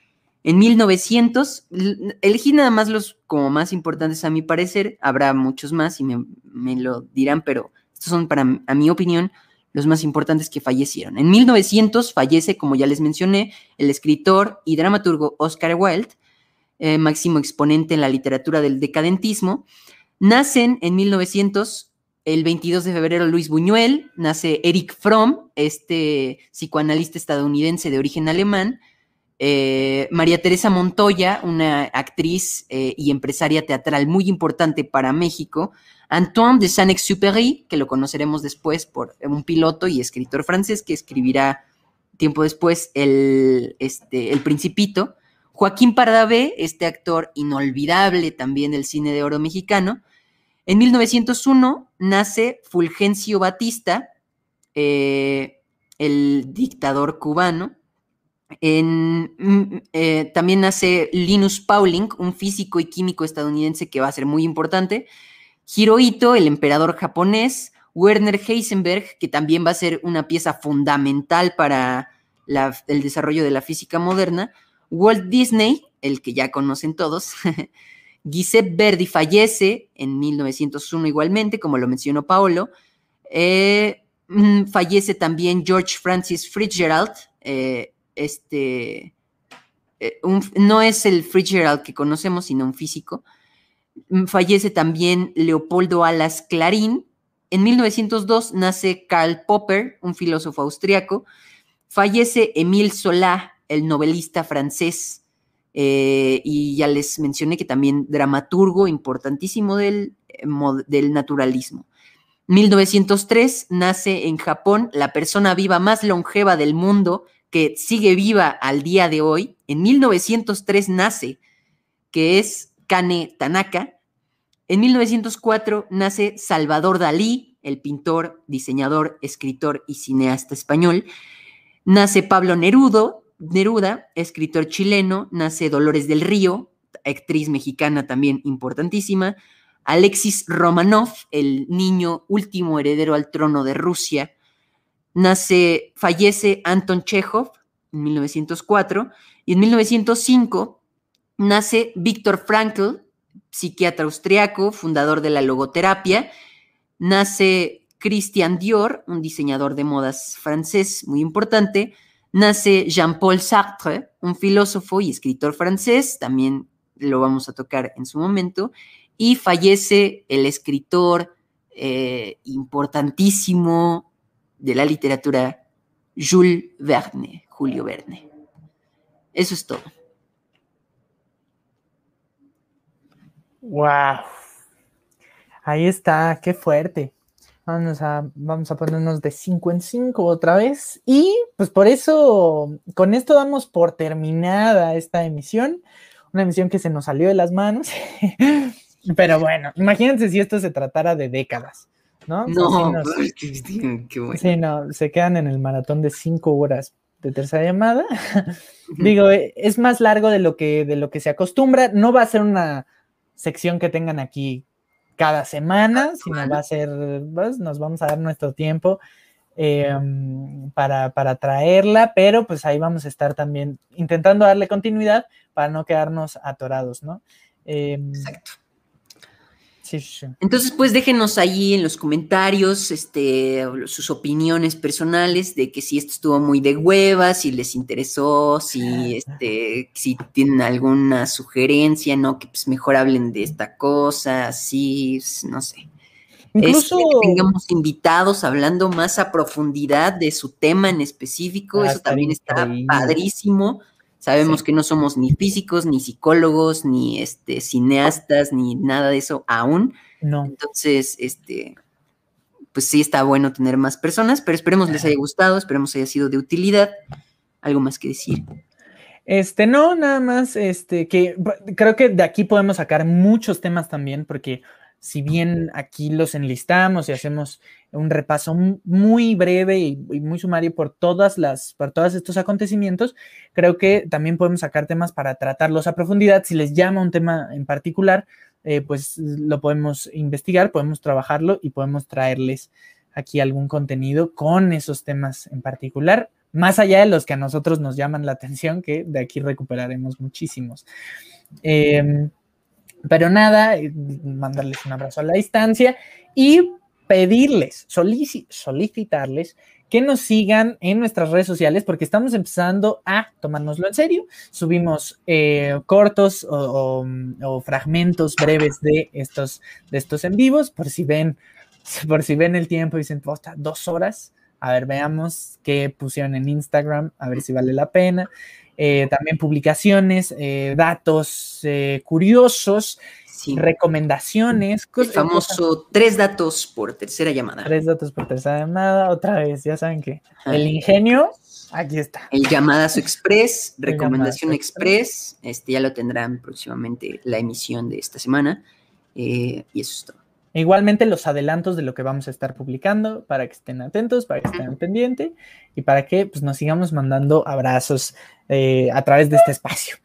En 1900, elegí nada más los como más importantes a mi parecer, habrá muchos más y me, lo dirán, pero estos son para, a mi opinión, los más importantes que fallecieron. En 1900 fallece, como ya les mencioné, el escritor y dramaturgo Oscar Wilde, eh, máximo exponente en la literatura del decadentismo. Nacen en 1900, el 22 de febrero, Luis Buñuel, nace Eric Fromm, este psicoanalista estadounidense de origen alemán, eh, María Teresa Montoya, una actriz eh, y empresaria teatral muy importante para México, Antoine de Saint-Exupéry, que lo conoceremos después por un piloto y escritor francés que escribirá tiempo después el, este, el Principito, Joaquín Pardavé, este actor inolvidable también del cine de oro mexicano. En 1901 nace Fulgencio Batista, eh, el dictador cubano, en, mm, eh, también nace Linus Pauling, un físico y químico estadounidense que va a ser muy importante. Hirohito, el emperador japonés. Werner Heisenberg, que también va a ser una pieza fundamental para el desarrollo de la física moderna. Walt Disney, el que ya conocen todos. Giuseppe Verdi fallece en 1901 igualmente, como lo mencionó Paolo. Eh, mm, fallece también George Francis Fitzgerald, eh, este, eh, no es el Fitzgerald que conocemos, sino un físico. Mm, fallece también Leopoldo Alas Clarín. En 1902 nace Karl Popper, un filósofo austriaco. Fallece Émile Zola, el novelista francés. Eh, y ya les mencioné que también dramaturgo importantísimo del, eh, del naturalismo. 1903 nace en Japón la persona viva más longeva del mundo, que sigue viva al día de hoy, en 1903 nace, que es Kane Tanaka. En 1904 nace Salvador Dalí, el pintor, diseñador, escritor y cineasta español. Nace Pablo Nerudo, Neruda, escritor chileno. Nace Dolores del Río, actriz mexicana también importantísima. Alexis Romanov, el niño último heredero al trono de Rusia nace, fallece Anton Chekhov en 1904 y en 1905 nace Víctor Frankl, psiquiatra austriaco, fundador de la logoterapia. Nace Christian Dior, un diseñador de modas francés muy importante. Nace Jean-Paul Sartre, un filósofo y escritor francés, también lo vamos a tocar en su momento. Y fallece el escritor eh, importantísimo de la literatura Jules Verne, Julio Verne. Eso es todo. Wow. Ahí está, qué fuerte. Vamos a, vamos a ponernos de 5 en 5 otra vez. Y pues por eso, con esto damos por terminada esta emisión. Una emisión que se nos salió de las manos. Pero bueno, imagínense si esto se tratara de décadas. ¿No? No, qué bueno. Sí, no, se quedan en el maratón de cinco horas de tercera llamada. Digo, eh, es más largo de lo que de lo que se acostumbra. No va a ser una sección que tengan aquí cada semana, sino va a ser, pues, nos vamos a dar nuestro tiempo em, para, para, traerla, pero pues ahí vamos a estar también intentando darle continuidad para no quedarnos atorados, ¿no? Em, Exacto. Entonces, pues déjenos ahí en los comentarios este, sus opiniones personales de que si esto estuvo muy de hueva, si les interesó, si, este, si tienen alguna sugerencia, ¿no? Que pues mejor hablen de esta cosa, así, no sé. Incluso este, que tengamos invitados hablando más a profundidad de su tema en específico, ah, eso también está padrísimo. Sabemos que no somos ni físicos, ni psicólogos, ni este, cineastas, ni nada de eso aún. No. Entonces, este, pues sí está bueno tener más personas, pero esperemos les haya gustado, esperemos haya sido de utilidad. ¿Algo más que decir? Este, no, nada más, este, que creo que de aquí podemos sacar muchos temas también, porque si bien aquí los enlistamos y hacemos un repaso muy breve y, muy sumario por todas las, por todos estos acontecimientos, creo que también podemos sacar temas para tratarlos a profundidad. Si les llama un tema en particular, eh, pues lo podemos investigar, podemos trabajarlo y podemos traerles aquí algún contenido con esos temas en particular, más allá de los que a nosotros nos llaman la atención, que de aquí recuperaremos muchísimos. Em, pero nada, eh, mandarles un abrazo a la distancia y pedirles, solicitarles que nos sigan en nuestras redes sociales porque estamos empezando a tomárnoslo en serio. Subimos eh, cortos o, fragmentos breves de estos, de estos en vivos por si ven, por si ven el tiempo y dicen, dos horas. A ver, veamos qué pusieron en Instagram, a ver si vale la pena. Eh, también publicaciones, eh, datos eh, curiosos, recomendaciones. El famoso tres datos por tercera llamada. Tres datos por tercera llamada, otra vez, ya saben que el ingenio, aquí está. El llamadazo express, recomendación express, este ya lo tendrán próximamente la emisión de esta semana. y eso es todo. Igualmente los adelantos de lo que vamos a estar publicando para que estén atentos, para que estén pendientes y para que pues, nos sigamos mandando abrazos eh, a través de este espacio.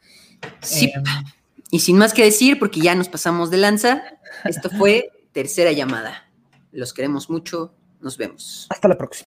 Sí. Em, y sin más que decir, porque ya nos pasamos de lanza, esto fue tercera llamada. Los queremos mucho. Nos vemos. Hasta la próxima.